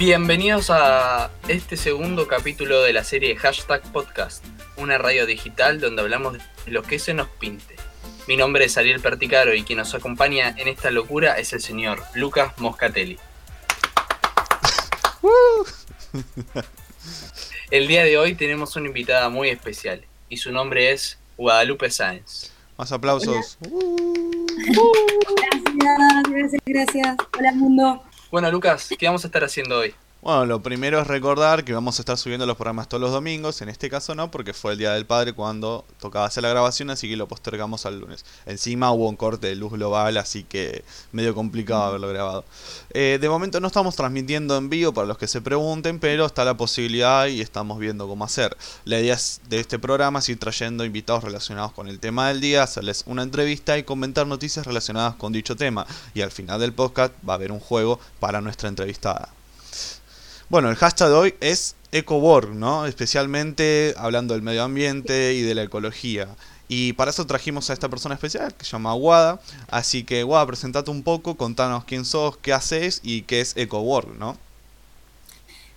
Bienvenidos a este segundo capítulo de la serie Hashtag Podcast, una radio digital donde hablamos de lo que se nos pinte. Mi nombre es Ariel Perticaro y quien nos acompaña en esta locura es el señor Lucas Moscatelli. El día de hoy tenemos una invitada muy especial y su nombre es Guadalupe Sáenz. Más aplausos. Gracias, gracias, gracias. Hola mundo. Bueno, Lucas, ¿qué vamos a estar haciendo hoy? Bueno, lo primero es recordar que vamos a estar subiendo los programas todos los domingos. En este caso no, porque fue el Día del Padre cuando tocaba hacer la grabación, así que lo postergamos al lunes. Encima hubo un corte de luz global, así que medio complicado haberlo grabado. Eh, de momento no estamos transmitiendo en vivo para los que se pregunten, pero está la posibilidad y estamos viendo cómo hacer. La idea de este programa es ir trayendo invitados relacionados con el tema del día, hacerles una entrevista y comentar noticias relacionadas con dicho tema. Y al final del podcast va a haber un juego para nuestra entrevistada. Bueno, el hashtag de hoy es EcoWork, ¿no? Especialmente hablando del medio ambiente y de la ecología. Y para eso trajimos a esta persona especial que se llama Wada. Así que, Wada, presentate un poco, contanos quién sos, qué haces y qué es EcoWork, ¿no?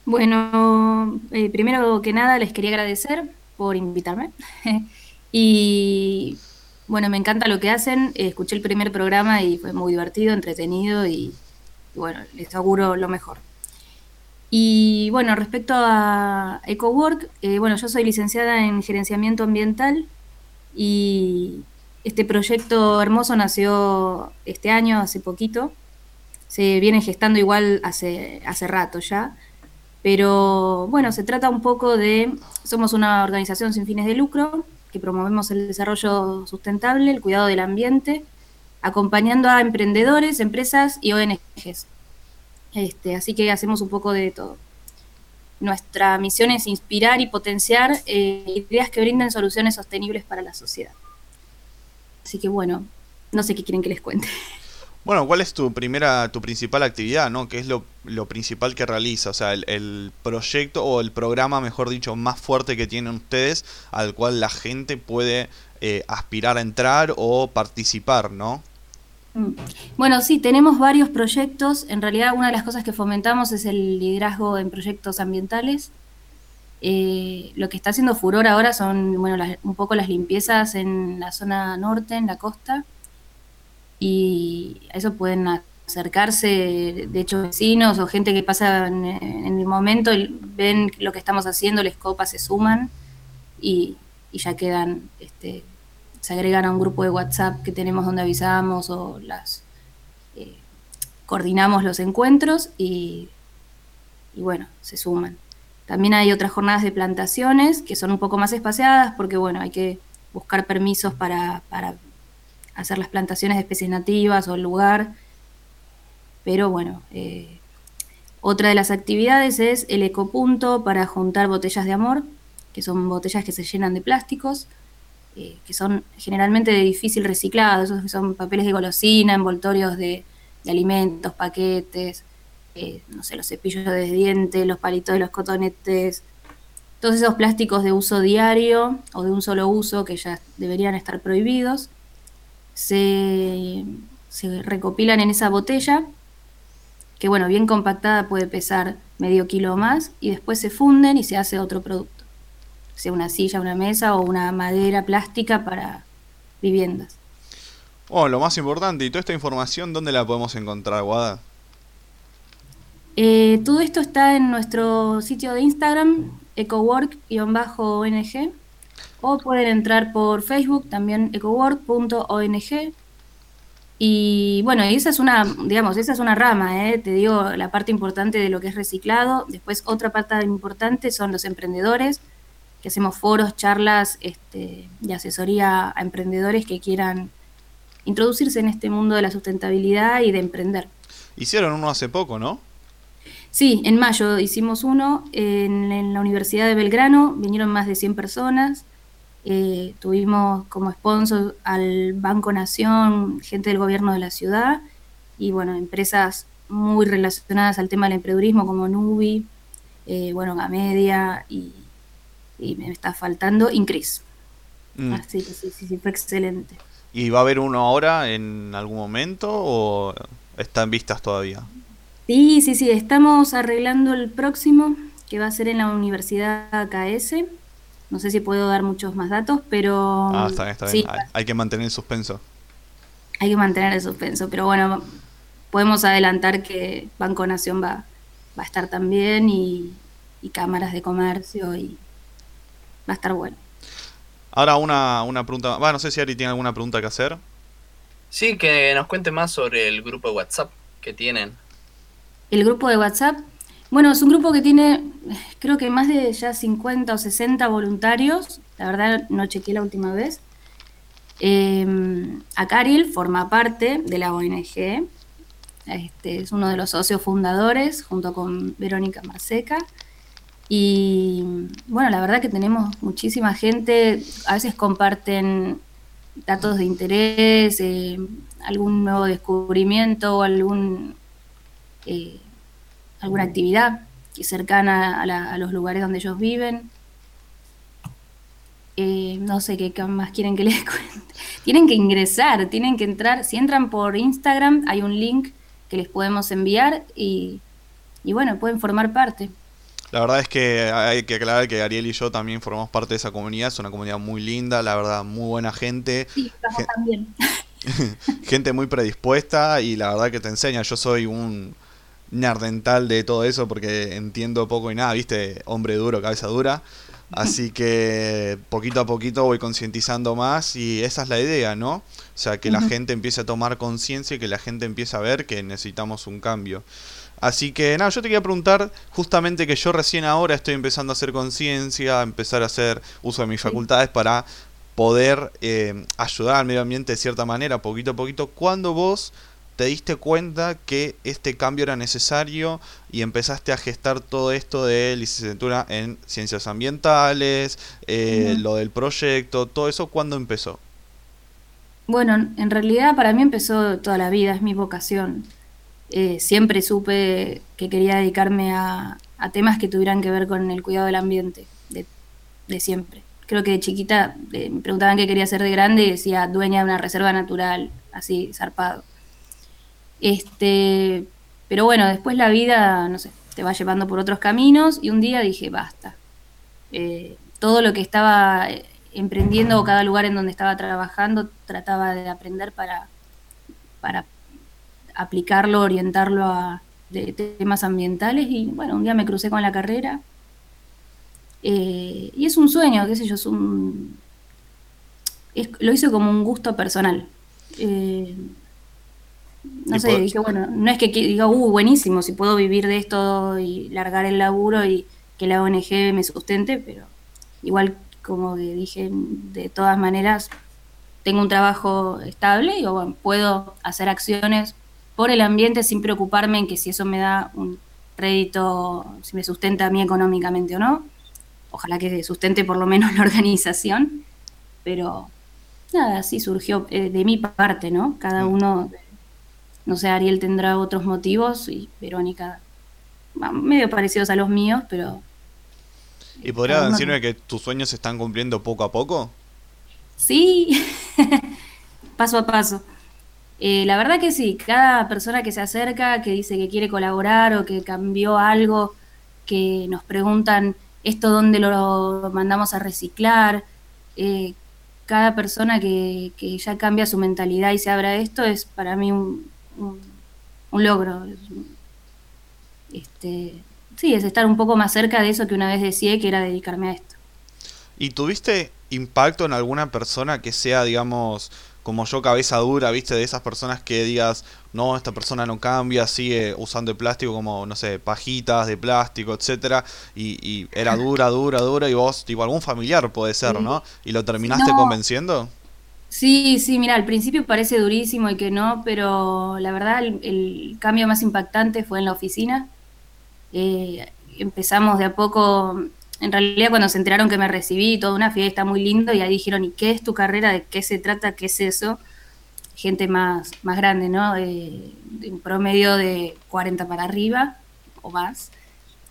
Bueno, eh, primero que nada les quería agradecer por invitarme. y bueno, me encanta lo que hacen. Escuché el primer programa y fue muy divertido, entretenido y bueno, les auguro lo mejor. Y bueno, respecto a EcoWork, eh, bueno, yo soy licenciada en gerenciamiento ambiental y este proyecto hermoso nació este año, hace poquito. Se viene gestando igual hace, hace rato ya. Pero bueno, se trata un poco de, somos una organización sin fines de lucro que promovemos el desarrollo sustentable, el cuidado del ambiente, acompañando a emprendedores, empresas y ONGs. Este, así que hacemos un poco de todo. Nuestra misión es inspirar y potenciar eh, ideas que brinden soluciones sostenibles para la sociedad. Así que bueno, no sé qué quieren que les cuente. Bueno, ¿cuál es tu primera, tu principal actividad, no? ¿Qué es lo, principal que realiza? O sea, el, proyecto o el programa, mejor dicho, más fuerte que tienen ustedes, al cual la gente puede eh, aspirar a entrar o participar, ¿no? Mm. Bueno, sí, tenemos varios proyectos. En realidad, una de las cosas que fomentamos es el liderazgo en proyectos ambientales. Eh, lo que está haciendo furor ahora son, bueno, un poco las limpiezas en la zona norte, en la costa. Y a eso pueden acercarse, de hecho, vecinos o gente que pasa en, el momento, ven lo que estamos haciendo, les copa, se suman y, y ya quedan este, se agregan a un grupo de WhatsApp que tenemos donde avisamos o las eh, coordinamos los encuentros y, bueno, se suman. También hay otras jornadas de plantaciones que son un poco más espaciadas porque bueno, hay que buscar permisos para, hacer las plantaciones de especies nativas o el lugar. Pero bueno, eh, otra de las actividades es el ecopunto para juntar botellas de amor, que son botellas que se llenan de plásticos eh, que son generalmente de difícil reciclado, esos que son papeles de golosina, envoltorios de, alimentos, paquetes, eh, no sé, los cepillos de dientes, los palitos de los cotonetes, todos esos plásticos de uso diario o de un solo uso que ya deberían estar prohibidos, se, se recopilan en esa botella, que bueno, bien compactada puede pesar medio kilo o más, y después se funden y se hace otro producto sea una silla, una mesa o una madera plástica para viviendas. Oh, lo más importante, ¿y toda esta información dónde la podemos encontrar, Guada? Eh, todo esto está en nuestro sitio de Instagram, ecowork-ong, o pueden entrar por Facebook, también ecowork.ong. Y bueno, esa es una, digamos, esa es una rama, ¿eh? te digo, la parte importante de lo que es reciclado. Después otra parte importante son los emprendedores, que hacemos foros, charlas este, de asesoría a emprendedores que quieran introducirse en este mundo de la sustentabilidad y de emprender. Hicieron uno hace poco, ¿no? Sí, en mayo hicimos uno en, la Universidad de Belgrano, vinieron más de 100 personas, eh, tuvimos como sponsor al Banco Nación, gente del gobierno de la ciudad y bueno, empresas muy relacionadas al tema del emprendedurismo como Nubi, eh, bueno, Gamedia y y me está faltando Increase. Mm. Así que sí, sí, sí, fue excelente. ¿Y va a haber uno ahora en algún momento o está en vistas todavía? Sí, sí, sí, estamos arreglando el próximo, que va a ser en la Universidad AKS. No sé si puedo dar muchos más datos, pero... Ah, está bien, está bien. Hay, que mantener el suspenso. Hay que mantener el suspenso, pero bueno, podemos adelantar que Banco Nación va, va a estar también y, y cámaras de comercio y va a estar bueno. Ahora una, una pregunta, bueno, no sé si Ari tiene alguna pregunta que hacer. Sí, que nos cuente más sobre el grupo de WhatsApp que tienen. El grupo de WhatsApp, bueno, es un grupo que tiene, creo que más de ya 50 o 60 voluntarios. La verdad, no chequeé la última vez. Eh, Acariel forma parte de la ONG. Este, es uno de los socios fundadores, junto con Verónica Marseca. Y bueno, la verdad que tenemos muchísima gente. A veces comparten datos de interés, eh, algún nuevo descubrimiento o algún eh, alguna actividad cercana a, los lugares donde ellos viven. Eh, no sé qué más quieren que les cuente. Tienen que ingresar, tienen que entrar. Si entran por Instagram, hay un link que les podemos enviar y, y bueno, pueden formar parte. La verdad es que hay que aclarar que Ariel y yo también formamos parte de esa comunidad. Es una comunidad muy linda, la verdad, muy buena gente. Sí, estamos también. gente muy predispuesta y la verdad que te enseña. Yo soy un, nerdental de todo eso porque entiendo poco y nada, viste, hombre duro, cabeza dura. Así que poquito a poquito voy concientizando más y esa es la idea, ¿no? O sea, que la gente empiece a tomar conciencia y que la gente empiece a ver que necesitamos un cambio. Así que nada, yo te quería preguntar justamente que yo recién ahora estoy empezando a hacer conciencia, a empezar a hacer uso de mis facultades para poder eh, ayudar al medio ambiente de cierta manera, poquito a poquito. cuando vos te diste cuenta que este cambio era necesario y empezaste a gestar todo esto de licenciatura en ciencias ambientales, eh, lo del proyecto, todo eso, ¿cuándo empezó? Bueno, en realidad para mí empezó toda la vida, es mi vocación. Eh, siempre supe que quería dedicarme a, temas que tuvieran que ver con el cuidado del ambiente, de, siempre. Creo que de chiquita eh, me preguntaban qué quería ser de grande y decía dueña de una reserva natural, así, zarpado. Este, pero bueno, después la vida, no sé, te va llevando por otros caminos y un día dije, basta. Eh, todo lo que estaba emprendiendo o cada lugar en donde estaba trabajando trataba de aprender para, para aplicarlo, orientarlo a temas ambientales y bueno, un día me crucé con la carrera. Eh, y es un sueño, qué sé yo, es un... lo hice como un gusto personal. No sé, dije, bueno, no es que diga, uh, buenísimo, si puedo vivir de esto y largar el laburo y que la ONG me sustente, pero igual como que dije, de todas maneras, tengo un trabajo estable y bueno, puedo hacer acciones por el ambiente sin preocuparme en que si eso me da un rédito, si me sustenta a mí económicamente o no. Ojalá que sustente por lo menos la organización, pero nada, así surgió eh, de mi parte, ¿no? Cada mm. uno no sé, Ariel tendrá otros motivos y Verónica medio parecidos a los míos, pero... ¿Y podría decirme que tus sueños se están cumpliendo poco a poco? Sí, paso a paso. Eh, la verdad que sí, cada persona que se acerca, que dice que quiere colaborar o que cambió algo, que nos preguntan esto dónde lo mandamos a reciclar, eh, cada persona que, que, ya cambia su mentalidad y se abra esto es para mí un, un, logro. Este, sí, es estar un poco más cerca de eso que una vez decía que era dedicarme a esto. ¿Y tuviste impacto en alguna persona que sea, digamos, como yo, cabeza dura, viste, de esas personas que digas, no, esta persona no cambia, sigue usando el plástico como, no sé, pajitas de plástico, etcétera, y, era dura, dura, dura, y vos, tipo, algún familiar puede ser, ¿no? ¿Y lo terminaste convenciendo? Sí, sí, mira, al principio parece durísimo y que no, pero la verdad el, cambio más impactante fue en la oficina. Eh, empezamos de a poco, en realidad cuando se enteraron que me recibí, toda una fiesta muy lindo, y ahí dijeron, ¿y qué es tu carrera? ¿De qué se trata? ¿Qué es eso? Gente más, más grande, ¿no? de un promedio de 40 para arriba o más.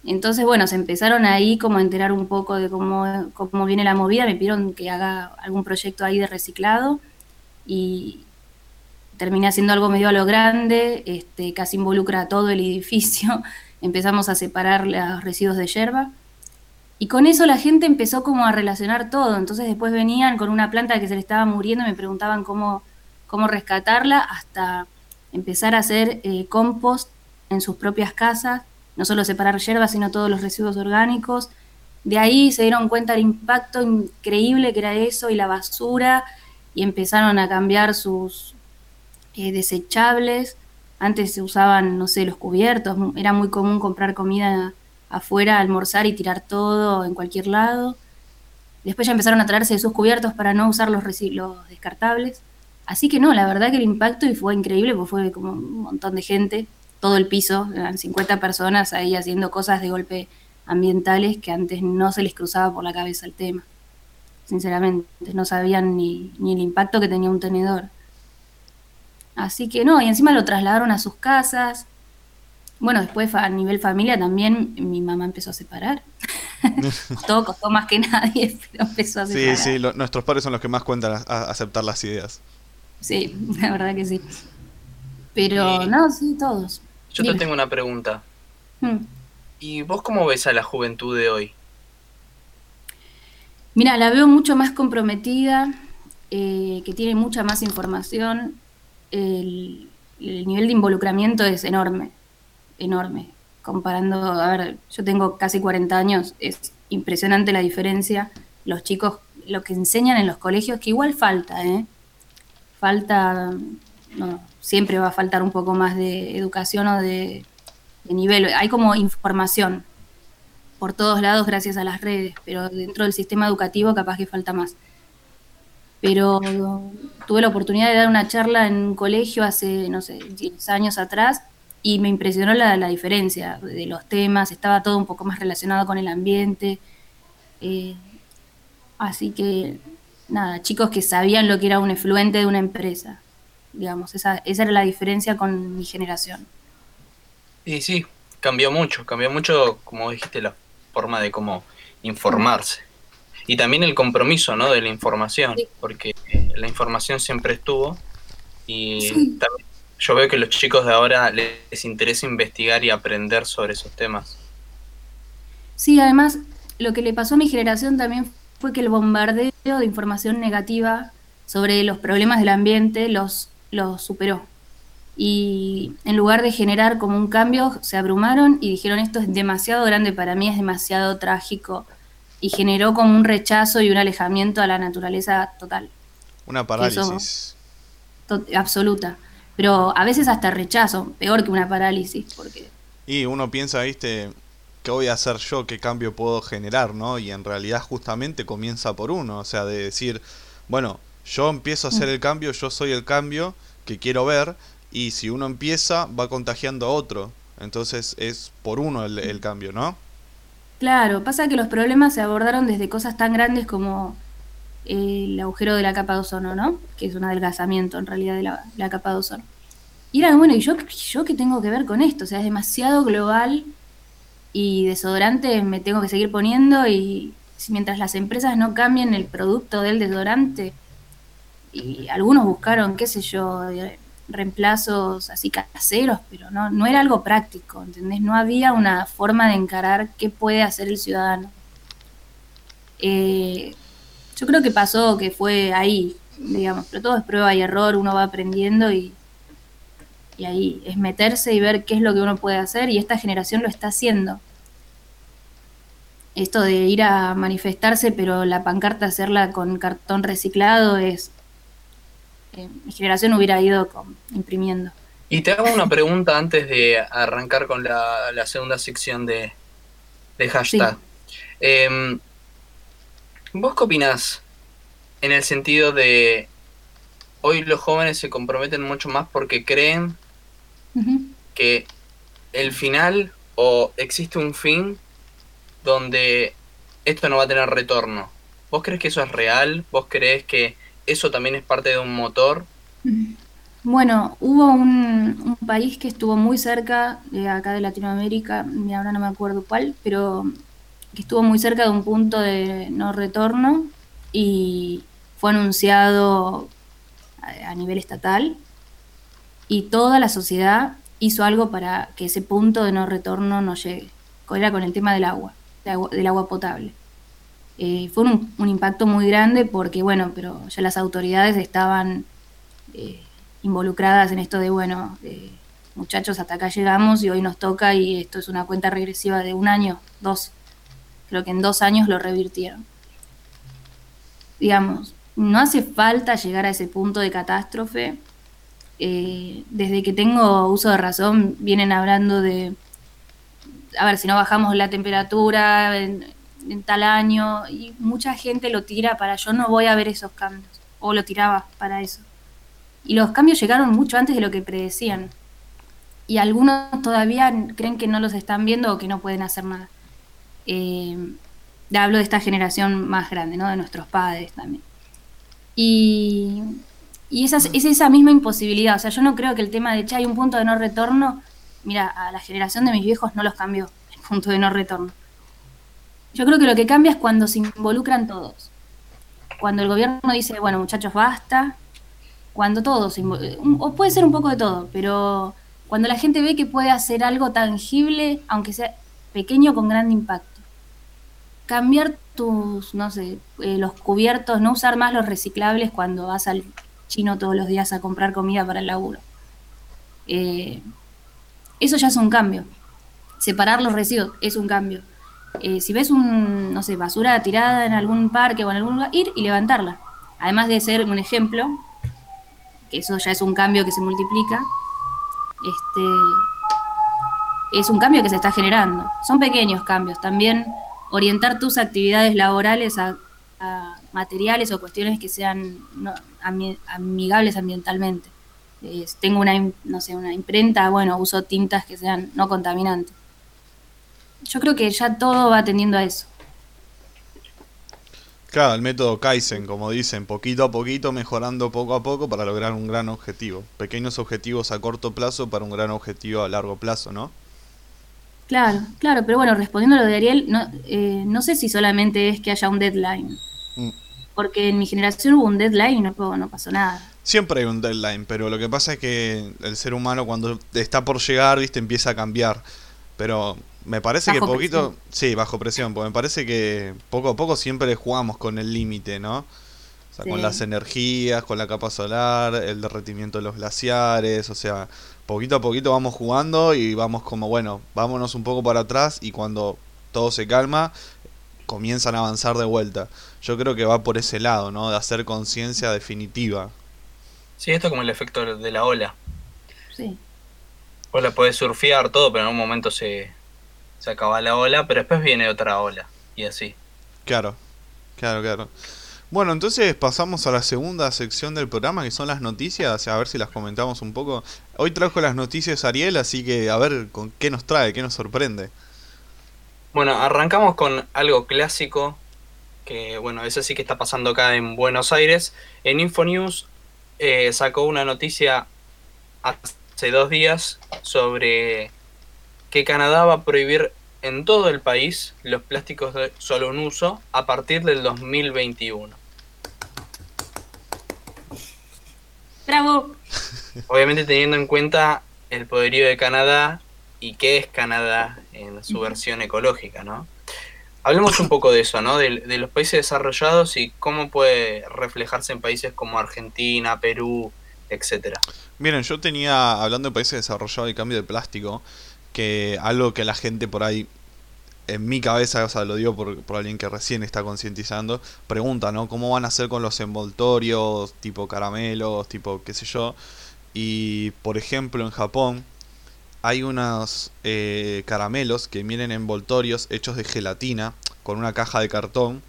Entonces, bueno, se empezaron ahí como a enterar un poco de cómo, cómo viene la movida, me pidieron que haga algún proyecto ahí de reciclado y terminé haciendo algo medio a lo grande, este, casi involucra a todo el edificio. Empezamos a separar los residuos de yerba. Y con eso la gente empezó como a relacionar todo. Entonces después venían con una planta que se le estaba muriendo y me preguntaban cómo, cómo rescatarla, hasta empezar a hacer eh, compost en sus propias casas, no solo separar hierbas, sino todos los residuos orgánicos. De ahí se dieron cuenta del impacto increíble que era eso y la basura, y empezaron a cambiar sus eh, desechables. Antes se usaban, no sé, los cubiertos, era muy común comprar comida afuera, almorzar y tirar todo en cualquier lado. Después ya empezaron a traerse sus cubiertos para no usar los, los descartables. Así que no, la verdad que el impacto fue increíble, porque fue como un montón de gente, todo el piso, eran 50 personas ahí haciendo cosas de golpe ambientales que antes no se les cruzaba por la cabeza el tema. Sinceramente, no sabían ni, ni el impacto que tenía un tenedor. Así que no, y encima lo trasladaron a sus casas. Bueno, después a nivel familia también mi mamá empezó a separar. Todo costó más que nadie, pero empezó a separar. Sí, sí, nuestros padres son los que más cuentan a aceptar las ideas. Sí, la verdad que sí. Pero no, sí, todos. Yo te tengo una pregunta. Hmm. ¿Y vos cómo ves a la juventud de hoy? Mira, la veo mucho más comprometida, eh, que tiene mucha más información. El, el, nivel de involucramiento es enorme, enorme. Comparando, a ver, yo tengo casi 40 años, es impresionante la diferencia. Los chicos, lo que enseñan en los colegios, que igual falta, ¿eh? falta, no, siempre va a faltar un poco más de educación o de, nivel. Hay como información por todos lados gracias a las redes, pero dentro del sistema educativo capaz que falta más. Pero tuve la oportunidad de dar una charla en un colegio hace, no sé, 10 años atrás y me impresionó la, diferencia de los temas, estaba todo un poco más relacionado con el ambiente. Eh, así que nada, chicos que sabían lo que era un efluente de una empresa. Digamos, esa, esa era la diferencia con mi generación. Y sí, cambió mucho, cambió mucho, como dijiste, la forma de cómo informarse. Y también el compromiso, ¿no? De la información, porque la información siempre estuvo. Y también yo veo que los chicos de ahora les interesa investigar y aprender sobre esos temas. Sí, además, lo que le pasó a mi generación también fue que el bombardeo de información negativa sobre los problemas del ambiente los, los superó. Y en lugar de generar como un cambio, se abrumaron y dijeron esto es demasiado grande para mí, es demasiado trágico. Y generó como un rechazo y un alejamiento a la naturaleza total. Una parálisis. absoluta. Pero a veces hasta rechazo, peor que una parálisis. porque Y uno piensa, viste, ¿qué voy a hacer yo? ¿Qué cambio puedo generar? ¿no? Y en realidad justamente comienza por uno, o sea, de decir, bueno, yo empiezo a hacer el cambio, yo soy el cambio que quiero ver, y si uno empieza, va contagiando a otro. Entonces es por uno el, cambio, ¿no? Claro, pasa que los problemas se abordaron desde cosas tan grandes como el agujero de la capa de ozono, ¿no? Que es un adelgazamiento en realidad de la, capa de ozono. Y era, bueno, ¿y yo, yo qué tengo que ver con esto? O sea, es demasiado global y desodorante me tengo que seguir poniendo y mientras las empresas no cambien el producto del desodorante y algunos buscaron, qué sé yo, reemplazos así caseros, pero no, no era algo práctico, ¿entendés? No había una forma de encarar qué puede hacer el ciudadano. Eh, yo creo que pasó que fue ahí, digamos, pero todo es prueba y error, uno va aprendiendo y y ahí es meterse y ver qué es lo que uno puede hacer y esta generación lo está haciendo. Esto de ir a manifestarse, pero la pancarta hacerla con cartón reciclado es... Eh, mi generación hubiera ido imprimiendo. Y te hago una pregunta antes de arrancar con la, segunda sección de, hashtag. Em, ¿Vos qué opinás en el sentido de hoy los jóvenes se comprometen mucho más porque creen que el final o existe un fin donde esto no va a tener retorno. ¿Vos crees que eso es real? ¿Vos crees que eso también es parte de un motor? Bueno, hubo un, país que estuvo muy cerca de acá de Latinoamérica, y ahora no me acuerdo cuál, pero que estuvo muy cerca de un punto de no retorno y fue anunciado a nivel estatal y toda la sociedad hizo algo para que ese punto de no retorno no llegue. Era con el tema del agua, del agua potable. Eh, fue un, impacto muy grande porque, bueno, pero ya las autoridades estaban eh, involucradas en esto de, bueno, muchachos, hasta acá llegamos y hoy nos toca y esto es una cuenta regresiva de un año, dos. Creo que en dos años lo revirtieron. Digamos, no hace falta llegar a ese punto de catástrofe. Eh, desde que tengo uso de razón, vienen hablando de, a ver, si no bajamos la temperatura en, tal año, y mucha gente lo tira para yo no voy a ver esos cambios, o lo tiraba para eso. Y los cambios llegaron mucho antes de lo que predecían. Y algunos todavía creen que no los están viendo o que no pueden hacer nada. Eh, hablo de esta generación más grande, ¿no? De nuestros padres también. Y, y es esa misma imposibilidad. O sea, yo no creo que el tema de, che, hay un punto de no retorno. Mira, a la generación de mis viejos no los cambió el punto de no retorno. Yo creo que lo que cambia es cuando se involucran todos. Cuando el gobierno dice, bueno, muchachos, basta. Cuando todos, o puede ser un poco de todo, pero cuando la gente ve que puede hacer algo tangible, aunque sea pequeño, con gran impacto cambiar tus, no sé, eh, los cubiertos, no usar más los reciclables cuando vas al chino todos los días a comprar comida para el laburo. Eh, eso ya es un cambio. Separar los residuos es un cambio. Eh, si ves un, no sé, basura tirada en algún parque o en algún lugar, ir y levantarla. Además de ser un ejemplo, que eso ya es un cambio que se multiplica, este, es un cambio que se está generando. Son pequeños cambios. También orientar tus actividades laborales a, materiales o cuestiones que sean amigables ambientalmente. tengo una, no sé, una imprenta, bueno, uso tintas que sean no contaminantes. Yo creo que ya todo va tendiendo a eso. Claro, el método Kaizen, como dicen, poquito a poquito, mejorando poco a poco para lograr un gran objetivo. Pequeños objetivos a corto plazo para un gran objetivo a largo plazo, ¿no? Claro, claro, pero bueno, respondiendo a lo de Ariel, no, eh, no sé si solamente es que haya un deadline. Mm. Porque en mi generación hubo un deadline y no, no pasó nada. Siempre hay un deadline, pero lo que pasa es que el ser humano cuando está por llegar, viste, empieza a cambiar. Pero me parece que poquito, sí, bajo presión, porque me parece que poco a poco siempre jugamos con el límite, ¿no? O sea, con las energías, con la capa solar, el derretimiento de los glaciares, o sea, poquito a poquito vamos jugando y vamos como, bueno, vámonos un poco para atrás y cuando todo se calma, comienzan a avanzar de vuelta. Yo creo que va por ese lado, ¿no? De hacer conciencia definitiva. Sí, esto es como el efecto de la ola. Sí. Vos la podés surfear todo, pero en un momento se, se acaba la ola, pero después viene otra ola. Y así. Claro, claro, claro. Bueno, entonces pasamos a la segunda sección del programa, que son las noticias, a ver si las comentamos un poco. Hoy trajo las noticias Ariel, así que a ver con qué nos trae, qué nos sorprende. Bueno, arrancamos con algo clásico, que bueno, eso sí que está pasando acá en Buenos Aires. En Infonews eh, sacó una noticia hace dos días sobre que Canadá va a prohibir en todo el país los plásticos de solo un uso a partir del 2021. Bravo. Obviamente teniendo en cuenta el poderío de Canadá y qué es Canadá en su versión ecológica, ¿no? Hablemos un poco de eso, ¿no? De, los países desarrollados y cómo puede reflejarse en países como Argentina, Perú, etcétera. Miren, yo tenía, hablando de países desarrollados y cambio de plástico, que algo que la gente por ahí en mi cabeza, o sea, lo digo por, por alguien que recién está concientizando, pregunta, ¿no? ¿Cómo van a hacer con los envoltorios, tipo caramelos, tipo qué sé yo? Y, por ejemplo, en Japón hay unos eh, caramelos que vienen envoltorios hechos de gelatina, con una caja de cartón,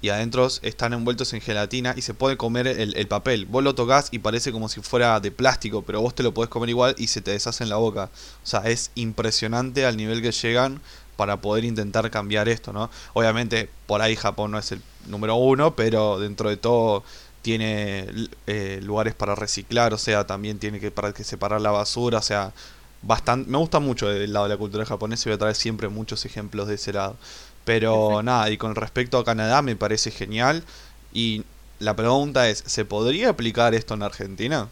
y adentro están envueltos en gelatina y se puede comer el, el, papel. Vos lo tocas y parece como si fuera de plástico, pero vos te lo podés comer igual y se te deshace en la boca. O sea, es impresionante al nivel que llegan para poder intentar cambiar esto, ¿no? Obviamente por ahí Japón no es el número uno, pero dentro de todo tiene eh, lugares para reciclar, o sea, también tiene que para que separar la basura, o sea, bastante me gusta mucho el lado de la cultura japonesa y voy a traer siempre muchos ejemplos de ese lado. Pero nada, y con respecto a Canadá me parece genial y la pregunta es, ¿se podría aplicar esto en Argentina?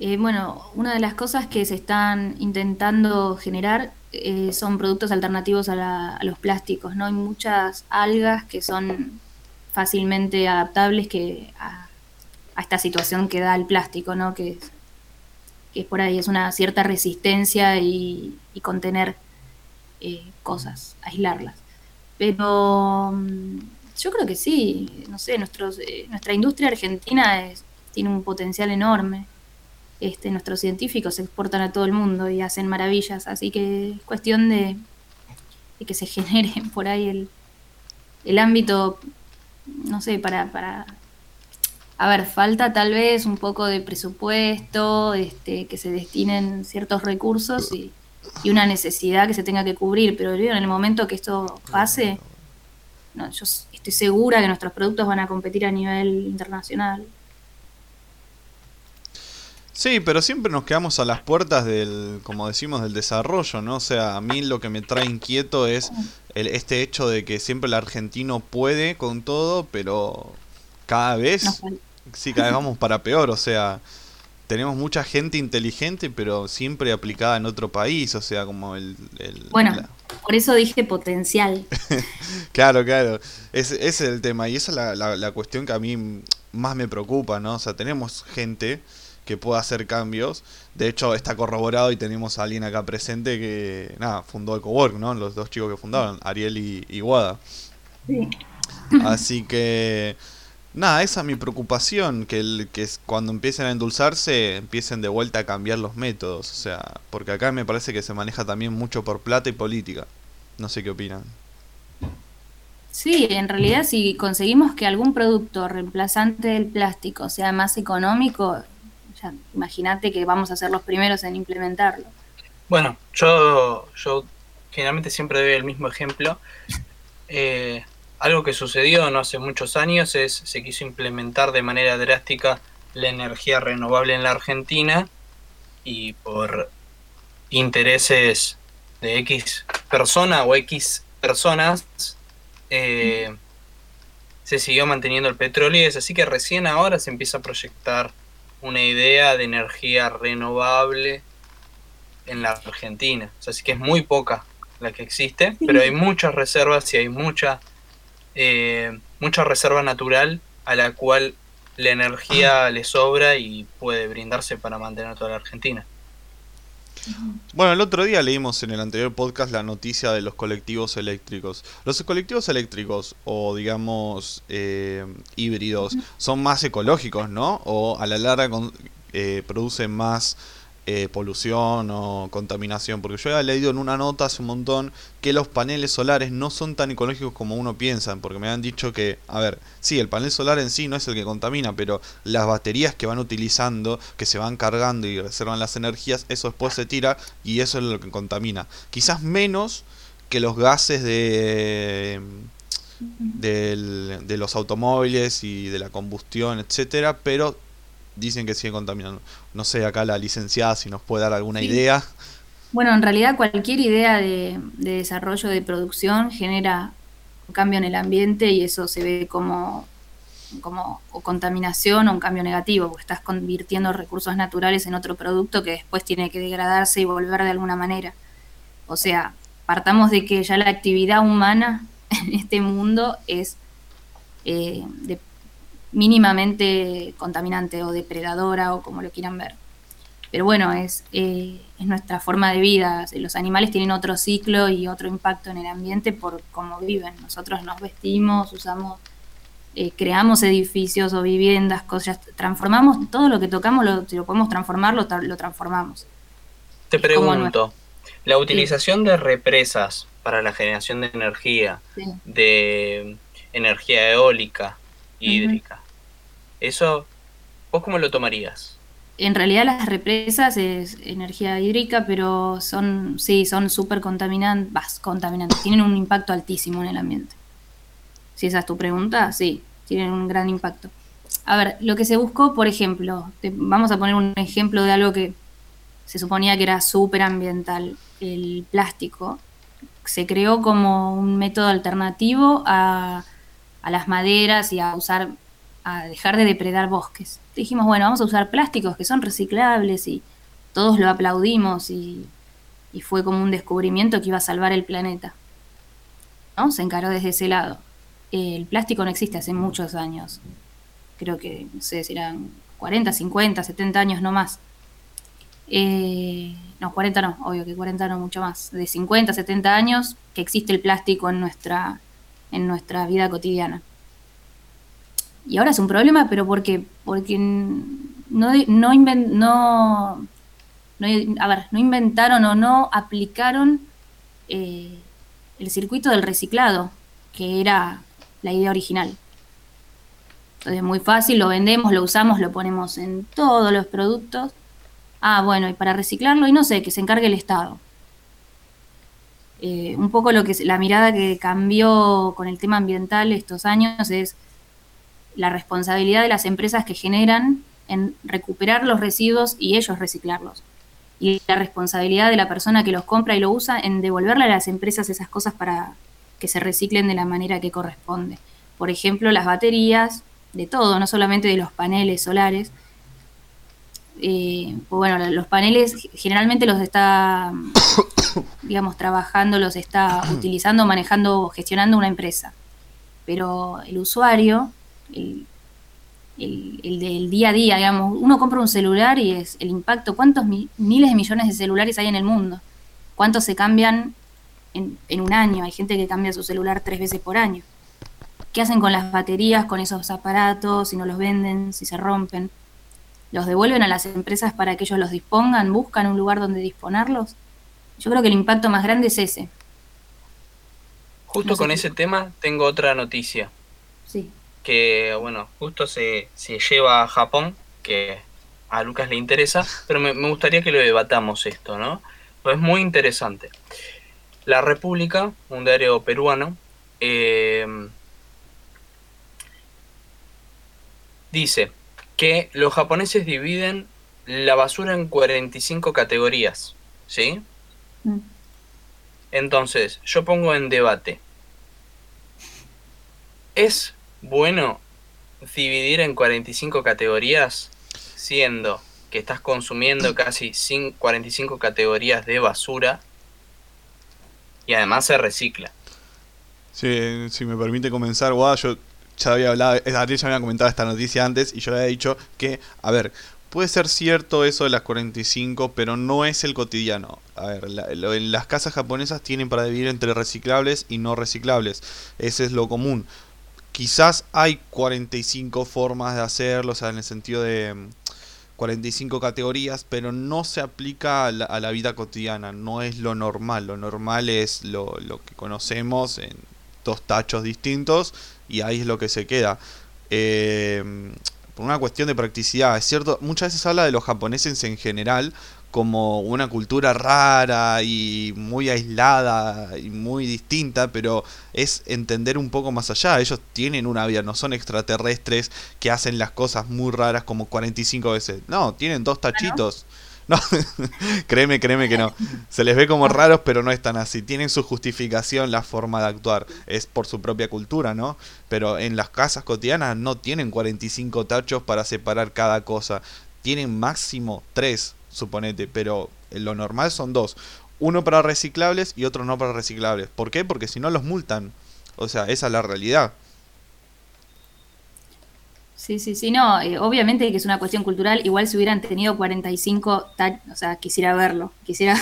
Eh, bueno, una de las cosas que se están intentando generar eh, son productos alternativos a, los plásticos, ¿no? Hay muchas algas que son fácilmente adaptables que a, esta situación que da el plástico, ¿no? Que es, es por ahí, es una cierta resistencia y, contener eh, cosas, aislarlas. Pero mm, yo creo que sí, no sé, nuestros, nuestra industria argentina tiene un potencial enorme este, nuestros científicos se exportan a todo el mundo y hacen maravillas, así que es cuestión de, que se genere por ahí el, el ámbito, no sé, para, para... A ver, falta tal vez un poco de presupuesto, este, que se destinen ciertos recursos y, y una necesidad que se tenga que cubrir, pero en el momento que esto pase, no, yo estoy segura que nuestros productos van a competir a nivel internacional. Sí, pero siempre nos quedamos a las puertas del, como decimos, del desarrollo, ¿no? O sea, a mí lo que me trae inquieto es el, este hecho de que siempre el argentino puede con todo, pero cada vez, sí, cada vez vamos para peor, o sea, tenemos mucha gente inteligente, pero siempre aplicada en otro país, o sea, como el... bueno, por eso dije potencial. claro, claro, ese, es el tema, y esa es la, la, la cuestión que a mí más me preocupa, ¿no? O sea, tenemos gente que pueda hacer cambios. De hecho, está corroborado y tenemos a alguien acá presente que, nada, fundó EcoWork, ¿no? Los dos chicos que fundaron, Ariel y, y Wada. Así que, nada, esa es mi preocupación, que, el, que cuando empiecen a endulzarse, empiecen de vuelta a cambiar los métodos. O sea, porque acá me parece que se maneja también mucho por plata y política. No sé qué opinan. Sí, en realidad si conseguimos que algún producto reemplazante del plástico sea más económico, imagínate que vamos a ser los primeros en implementarlo. Bueno, yo, yo generalmente siempre doy el mismo ejemplo. Eh, algo que sucedió no hace muchos años es se quiso implementar de manera drástica la energía renovable en la Argentina y por intereses de X persona o X personas eh, se siguió manteniendo el petróleo y es así que recién ahora se empieza a proyectar una idea de energía renovable en la Argentina. O sea, sí que es muy poca la que existe, pero hay muchas reservas y hay mucha, eh, mucha reserva natural a la cual la energía le sobra y puede brindarse para mantener toda la Argentina. Bueno, el otro día leímos en el anterior podcast la noticia de los colectivos eléctricos. Los colectivos eléctricos o digamos eh, híbridos son más ecológicos, ¿no? O a la larga eh, producen más eh, polución o contaminación. Porque yo había leído en una nota hace un montón que los paneles solares no son tan ecológicos como uno piensa. Porque me han dicho que, a ver, sí, el panel solar en sí no es el que contamina, pero las baterías que van utilizando, que se van cargando y reservan las energías, eso después se tira y eso es lo que contamina. Quizás menos que los gases de de los automóviles y de la combustión, etcétera, pero dicen que sigue contaminando. No sé, acá la licenciada si nos puede dar alguna idea. Bueno, en realidad cualquier idea de, desarrollo de producción genera un cambio en el ambiente y eso se ve como, como o contaminación o un cambio negativo, porque estás convirtiendo recursos naturales en otro producto que después tiene que degradarse y volver de alguna manera. O sea, partamos de que ya la actividad humana en este mundo es eh, de mínimamente contaminante o depredadora o como lo quieran ver. Pero bueno, es, eh, es nuestra forma de vida. Los animales tienen otro ciclo y otro impacto en el ambiente por cómo viven. Nosotros nos vestimos, usamos, eh, creamos edificios o viviendas, cosas, transformamos todo lo que tocamos, lo, si lo podemos transformar, lo, transformamos. Te pregunto, la utilización de represas para la generación de energía, de energía eólica, hídrica. Eso, ¿vos cómo lo tomarías? En realidad las represas es energía hídrica, pero son, sí, son súper contaminantes, contaminantes, tienen un impacto altísimo en el ambiente. Si esa es tu pregunta, sí, tienen un gran impacto. A ver, lo que se buscó, por ejemplo, vamos a poner un ejemplo de algo que se suponía que era súper ambiental, el plástico. Se creó como un método alternativo a a las maderas y a usar, a dejar de depredar bosques. dijimos, bueno, vamos a usar plásticos que son reciclables y todos lo aplaudimos y, fue como un descubrimiento que iba a salvar el planeta. ¿No? Se encaró desde ese lado. El plástico no existe hace muchos años. Creo que, no sé, serán 40, 50, 70 años no más. Eh, no, 40 no, obvio que 40 no, mucho más. De 50, 70 años que existe el plástico en nuestra, en nuestra vida cotidiana. Y ahora es un problema, pero porque, porque no, no, no, a ver, no inventaron o no aplicaron eh, el circuito del reciclado, que era la idea original. Entonces es muy fácil, lo vendemos, lo usamos, lo ponemos en todos los productos. Ah, bueno, y para reciclarlo, y no sé, que se encargue el Estado. Eh, un poco lo que la mirada que cambió con el tema ambiental estos años es la responsabilidad de las empresas que generan en recuperar los residuos y ellos reciclarlos. Y la responsabilidad de la persona que los compra y lo usa en devolverle a las empresas esas cosas para que se reciclen de la manera que corresponde. Por ejemplo, las baterías, de todo, no solamente de los paneles solares. Eh, bueno, los paneles generalmente los está, digamos, trabajando, los está utilizando, manejando, gestionando una empresa. Pero el usuario el, del día a día, digamos. Uno compra un celular y es el impacto, ¿cuántos miles de millones de celulares hay en el mundo? ¿Cuántos se cambian en, en, un año? Hay gente que cambia su celular tres veces por año. ¿Qué hacen con las baterías, con esos aparatos, si no los venden, si se rompen? ¿Los devuelven a las empresas para que ellos los dispongan? ¿Buscan un lugar donde disponerlos? Yo creo que el impacto más grande es ese. Justo con ese tema tengo otra noticia. Sí que, bueno, justo se, lleva a Japón, que a Lucas le interesa, pero me, gustaría que lo debatamos esto, ¿no? Pues es muy interesante. La República, un diario peruano, eh, dice que los japoneses dividen la basura en 45 categorías, ¿sí? Mm. Entonces, yo pongo en debate. ¿Es bueno dividir en 45 categorías, siendo que estás consumiendo casi 45 categorías de basura y además se recicla. Sí, si me permite comenzar, yo ya había hablado, eh, Ariel ya había comentado esta noticia antes y yo le había dicho que, a ver, puede ser cierto eso de las 45, pero no es el cotidiano. A ver, las casas japonesas tienen para dividir entre reciclables y no reciclables. Ese es lo común quizás hay 45 formas de hacerlo, o sea, en el sentido de 45 mm, categorías, pero no se aplica a la, vida cotidiana, no es lo normal, lo normal es lo, que conocemos en dos tachos distintos y ahí es lo que se queda. Eh, por una cuestión de practicidad, es cierto, muchas veces habla de los japoneses en general como una cultura rara y muy aislada y muy distinta, pero es entender un poco más allá. Ellos tienen una vida, no son extraterrestres que hacen las cosas muy raras como 45 veces. No, tienen dos tachitos. No, créeme, créeme que no. Se les ve como raros, pero no están así. Tienen su justificación la forma de actuar. Es por su propia cultura, ¿no? Pero en las casas cotidianas no tienen 45 tachos para separar cada cosa. Tienen máximo 3 suponete, pero lo normal son dos. Uno para reciclables y otro no para reciclables. ¿Por qué? Porque si no los multan. O sea, esa es la realidad. Sí, sí, sí, no, eh, obviamente que es una cuestión cultural, igual si hubieran tenido 45, o sea, quisiera verlo, quisiera,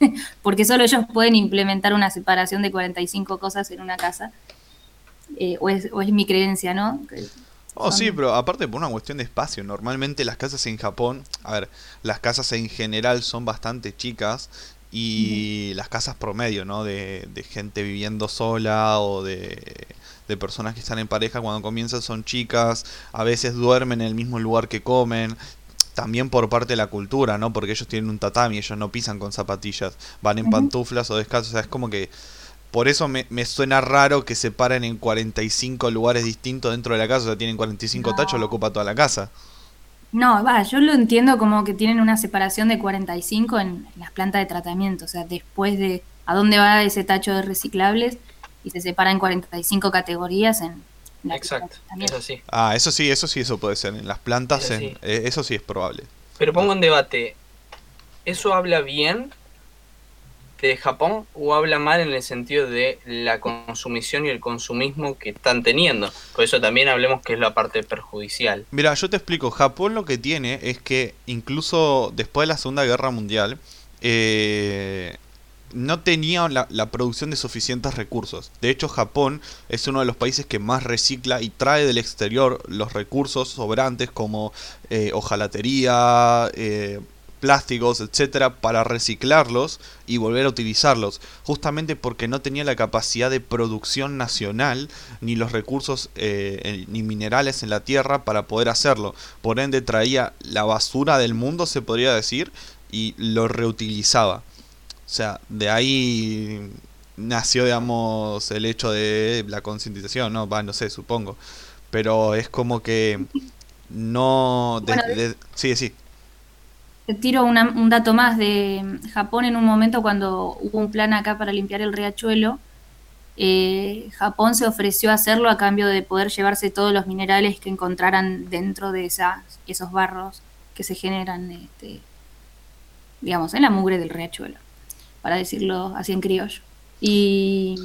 porque solo ellos pueden implementar una separación de 45 cosas en una casa, eh, o, es, o es mi creencia, ¿no? Oh, sí, pero aparte por una cuestión de espacio. Normalmente las casas en Japón, a ver, las casas en general son bastante chicas y las casas promedio, ¿no? De, de gente viviendo sola o de, de, personas que están en pareja cuando comienzan son chicas, a veces duermen en el mismo lugar que comen. También por parte de la cultura, ¿no? Porque ellos tienen un tatami, ellos no pisan con zapatillas, van en pantuflas o descalzos, o sea, es como que por eso me, suena raro que se paren en 45 lugares distintos dentro de la casa. O sea, tienen 45 tachos, lo ocupa toda la casa. No, va, yo lo entiendo como que tienen una separación de 45 en, las plantas de tratamiento. O sea, después de a dónde va ese tacho de reciclables y se separan en 45 categorías en, Exacto, eso sí. Ah, eso sí, eso sí, eso puede ser. En las plantas, eso, sí. Eh, eso sí es probable. Pero pongo en debate, ¿eso habla bien de Japón o habla mal en el sentido de la consumición y el consumismo que están teniendo? Por eso también hablemos que es la parte perjudicial. Mira, yo te explico, Japón lo que tiene es que incluso después de la Segunda Guerra Mundial, eh, no tenía la, producción de suficientes recursos. De hecho, Japón es uno de los países que más recicla y trae del exterior los recursos sobrantes como eh, hojalatería, eh, plásticos, etcétera, para reciclarlos y volver a utilizarlos, justamente porque no tenía la capacidad de producción nacional ni los recursos eh, ni minerales en la tierra para poder hacerlo. Por ende, traía la basura del mundo, se podría decir, y lo reutilizaba. O sea, de ahí nació, digamos, el hecho de la concientización, ¿no? Va, no sé, supongo. Pero es como que no... sí, sí. Te tiro un dato más de Japón en un momento cuando hubo un plan acá para limpiar el riachuelo. Eh, Japón se ofreció a hacerlo a cambio de poder llevarse todos los minerales que encontraran dentro de esas, esos barros que se generan, este, digamos, en la mugre del riachuelo para decirlo así en criollo. Y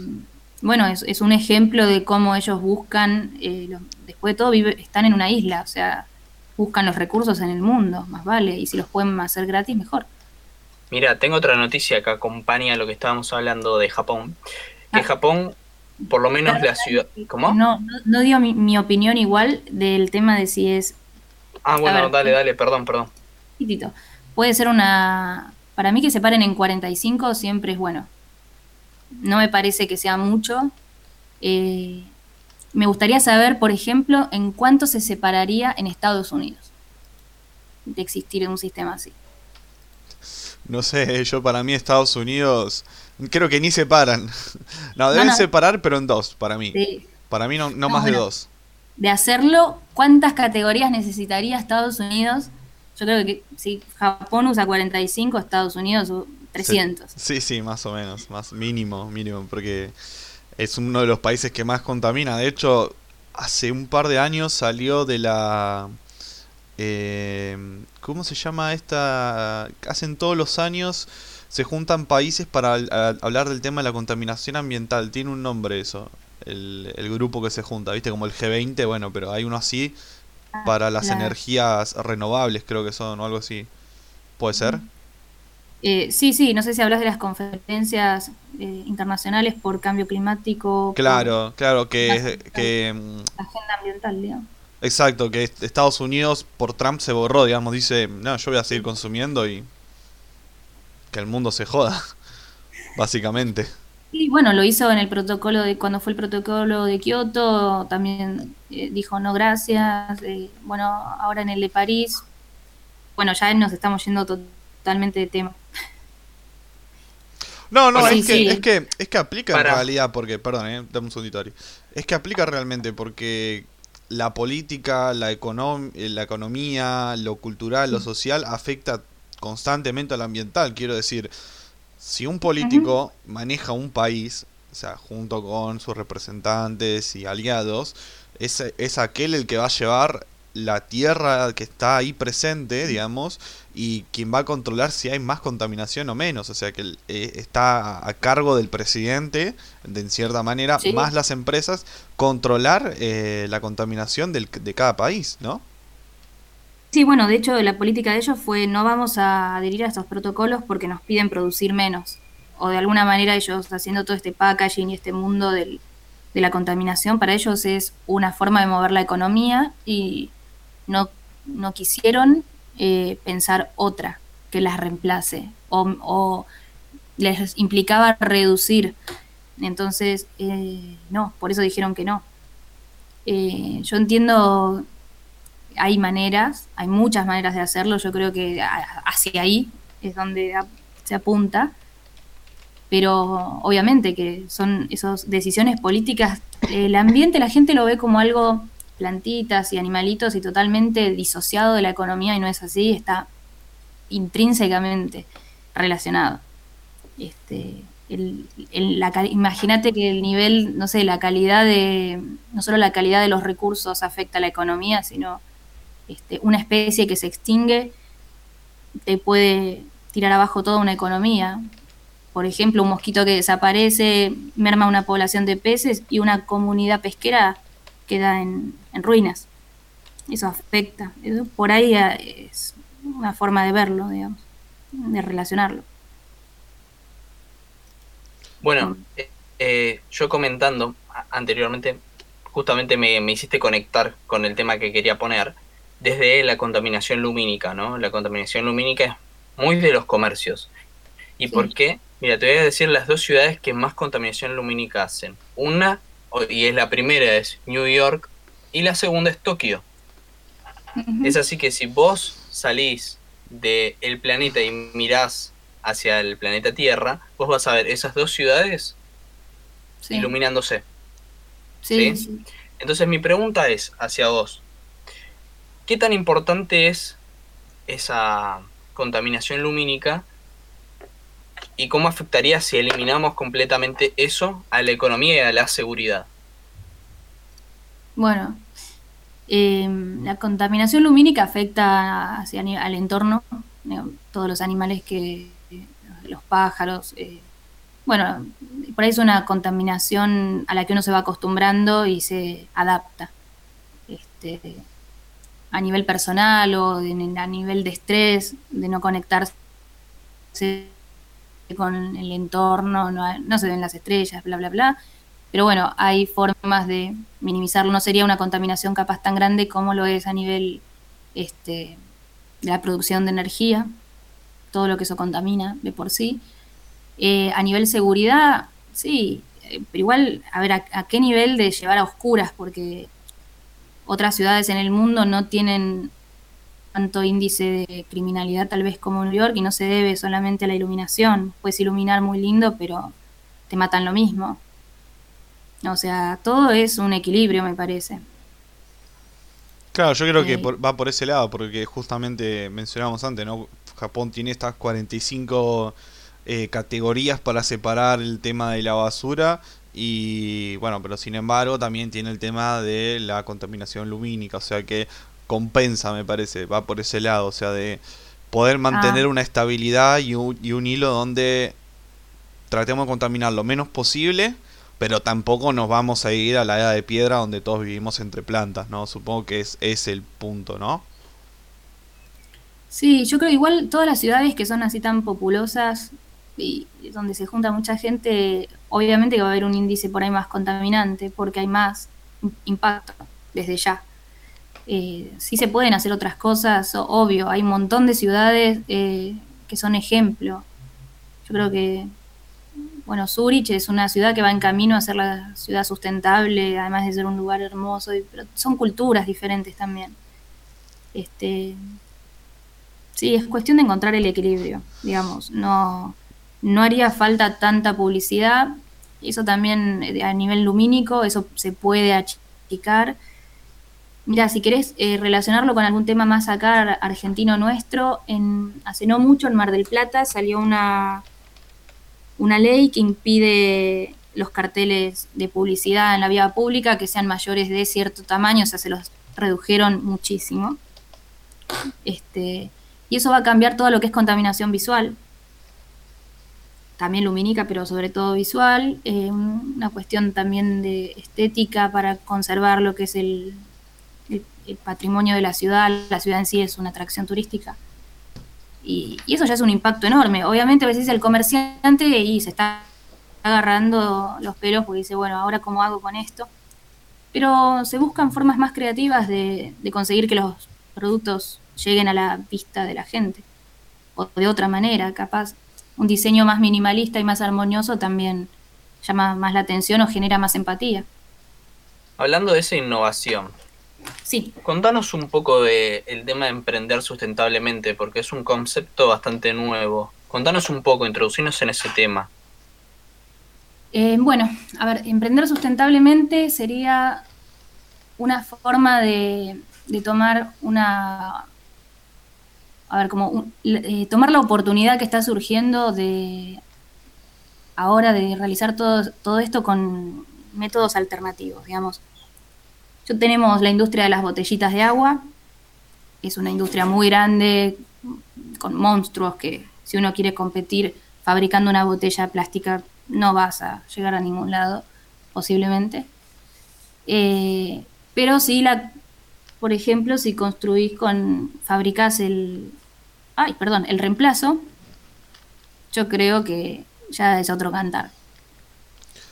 bueno, es, un ejemplo de cómo ellos buscan, eh, después de todo, están en una isla, o sea, buscan los recursos en el mundo, más vale, y si los pueden hacer gratis, mejor. Mira, tengo otra noticia que acompaña lo que estábamos hablando de Japón. Que ah. Japón, por lo menos la ciudad... ¿Cómo? No, no, dio mi, opinión igual del tema de si es... Ah, bueno, dale, dale, perdón, perdón. Puede ser una, para mí que se paren en 45 siempre es bueno. No me parece que sea mucho. Eh, me gustaría saber, por ejemplo, en cuánto se separaría en Estados Unidos de existir un sistema así. No sé, yo para mí Estados Unidos creo que ni separan. No, deben separar, pero en dos, para mí. Para mí no, más de dos. De hacerlo, ¿cuántas categorías necesitaría Estados Unidos yo creo que si Japón usa 45, Estados Unidos 300. Sí, sí, más o menos, más mínimo, mínimo, porque es uno de los países que más contamina. De hecho, hace un par de años salió de la... Eh, ¿Cómo se llama esta? Hacen todos los años se juntan países para hablar del tema de la contaminación ambiental. Tiene un nombre eso, el, el grupo que se junta, ¿viste? Como el G20, bueno, pero hay uno así para las energías renovables, creo que son, o algo así. ¿Puede ser? Eh, sí, sí, no sé si hablas de las conferencias eh, internacionales por cambio climático. Claro, claro, que... que mm, agenda ambiental, digamos. Exacto, que Estados Unidos por Trump se borró, digamos, dice, no, yo voy a seguir consumiendo y que el mundo se joda, básicamente. Y bueno, lo hizo en el protocolo de cuando fue el protocolo de Kioto, también eh, dijo no gracias. Eh, bueno, ahora en el de París, bueno, ya nos estamos yendo totalmente de tema. No, no, es, que, es, que, es que aplica en realidad, porque, perdón, eh, dame un segundito, Es que aplica realmente porque la política, la, la economía, lo cultural, lo social afecta constantemente al ambiental. Quiero decir, si un político maneja un país, o sea, junto con sus representantes y aliados, es, es aquel el que va a llevar la tierra que está ahí presente, digamos, y quien va a controlar si hay más contaminación o menos. O sea que eh, está a cargo del presidente, de en cierta manera, más las empresas, controlar eh, la contaminación del, de cada país, ¿no? Sí, bueno, de hecho la política de ellos fue no vamos a adherir a estos protocolos porque nos piden producir menos. O de alguna manera ellos haciendo todo este packaging y este mundo del, de la contaminación, para ellos es una forma de mover la economía y no, no quisieron eh, pensar otra que las reemplace o, les implicaba reducir. Entonces, eh, no, por eso dijeron que no. Eh, yo entiendo hay maneras, hay muchas maneras de hacerlo, yo creo que hacia ahí es donde se apunta, pero obviamente que son esas decisiones políticas, el ambiente la gente lo ve como algo plantitas y animalitos y totalmente disociado de la economía y no es así, está intrínsecamente relacionado. Este, imagínate que el nivel, no sé, la calidad de, no solo la calidad de los recursos afecta a la economía, sino este, una especie que se extingue te puede tirar abajo toda una economía. Por ejemplo, un mosquito que desaparece merma una población de peces y una comunidad pesquera queda en, ruinas. Eso afecta. por ahí es una forma de verlo, digamos, de relacionarlo. Bueno, eh, yo comentando anteriormente, justamente me, hiciste conectar con el tema que quería poner, desde la contaminación lumínica, ¿no? La contaminación lumínica es muy de los comercios. ¿Y por qué? Mira, te voy a decir las dos ciudades que más contaminación lumínica hacen. Una, y es la primera, es New York, y la segunda es Tokio. Es así que si vos salís del planeta y mirás hacia el planeta Tierra, vos vas a ver esas dos ciudades iluminándose. Sí, Entonces mi pregunta es hacia vos, ¿qué tan importante es esa contaminación lumínica y cómo afectaría si eliminamos completamente eso a la economía y a la seguridad? Bueno, em, la contaminación lumínica afecta al entorno, todos los animales que, los pájaros. Eh, bueno, por ahí es una contaminación a la que uno se va acostumbrando y se adapta. Este, a nivel personal o a nivel de estrés, de no conectarse con el entorno, no, se ven las estrellas, bla, bla, bla. Pero bueno, hay formas de minimizarlo. No sería una contaminación capaz tan grande como lo es a nivel este, de la producción de energía todo lo que eso contamina de por sí. Eh, a nivel seguridad, sí, eh, pero igual, a ver, a, qué nivel de llevar a oscuras? Porque otras ciudades en el mundo no tienen tanto índice de criminalidad tal vez como New York y no se debe solamente a la iluminación. Puedes iluminar muy lindo, pero te matan lo mismo. O sea, todo es un equilibrio, me parece. Claro, yo creo que va por ese lado, porque justamente mencionábamos antes, ¿no? Japón tiene estas 45 eh, categorías para separar el tema de la basura y bueno, pero sin embargo también tiene el tema de la contaminación lumínica, o sea que compensa me parece, va por ese lado, o sea de poder mantener ah. una estabilidad y un, y un hilo donde tratemos de contaminar lo menos posible, pero tampoco nos vamos a ir a la edad de piedra donde todos vivimos entre plantas, ¿no? Supongo que es, es el punto, ¿no? Sí, yo creo igual todas las ciudades que son así tan populosas y donde se junta mucha gente, obviamente que va a haber un índice por ahí más contaminante porque hay más impacto desde ya. Eh, sí se pueden hacer otras cosas, obvio, hay un montón de ciudades eh, que son ejemplo. Yo creo que, bueno, Zurich es una ciudad que va en camino a ser la ciudad sustentable, además de ser un lugar hermoso, pero son culturas diferentes también. Este, Sí, es cuestión de encontrar el equilibrio, digamos. No, no haría falta tanta publicidad. Eso también eh, a nivel lumínico, eso se puede achicar. Mira, si querés eh, relacionarlo con algún tema más acá argentino nuestro, en, hace no mucho en Mar del Plata salió una, una ley que impide los carteles de publicidad en la vía pública que sean mayores de cierto tamaño, o sea, se los redujeron muchísimo. Este, y eso va a cambiar todo lo que es contaminación visual, también lumínica, pero sobre todo visual, eh, una cuestión también de estética para conservar lo que es el, patrimonio de la ciudad, la ciudad en sí es una atracción turística. Y, eso ya es un impacto enorme. Obviamente a veces el comerciante y se está agarrando los pelos porque dice, bueno, ahora cómo hago con esto. Pero se buscan formas más creativas de conseguir que los productos lleguen a la vista de la gente. O de otra manera, capaz un diseño más minimalista y más armonioso también llama más la atención o genera más empatía. Hablando de esa innovación, sí. contanos un poco del el tema de emprender sustentablemente, porque es un concepto bastante nuevo. Contanos un poco, introducirnos en ese tema. Eh, bueno, a ver, emprender sustentablemente sería una forma de, de tomar una, a ver, como eh, tomar la oportunidad que está surgiendo de ahora de realizar todo, todo esto con métodos alternativos, digamos. Yo tenemos la industria de las botellitas de agua, es una industria muy grande, con monstruos que si uno quiere competir fabricando una botella plástica no vas a llegar a ningún lado, posiblemente. Eh, pero si la, por ejemplo, si construís con, fabricás el, ay, perdón, el reemplazo, yo creo que ya es otro cantar.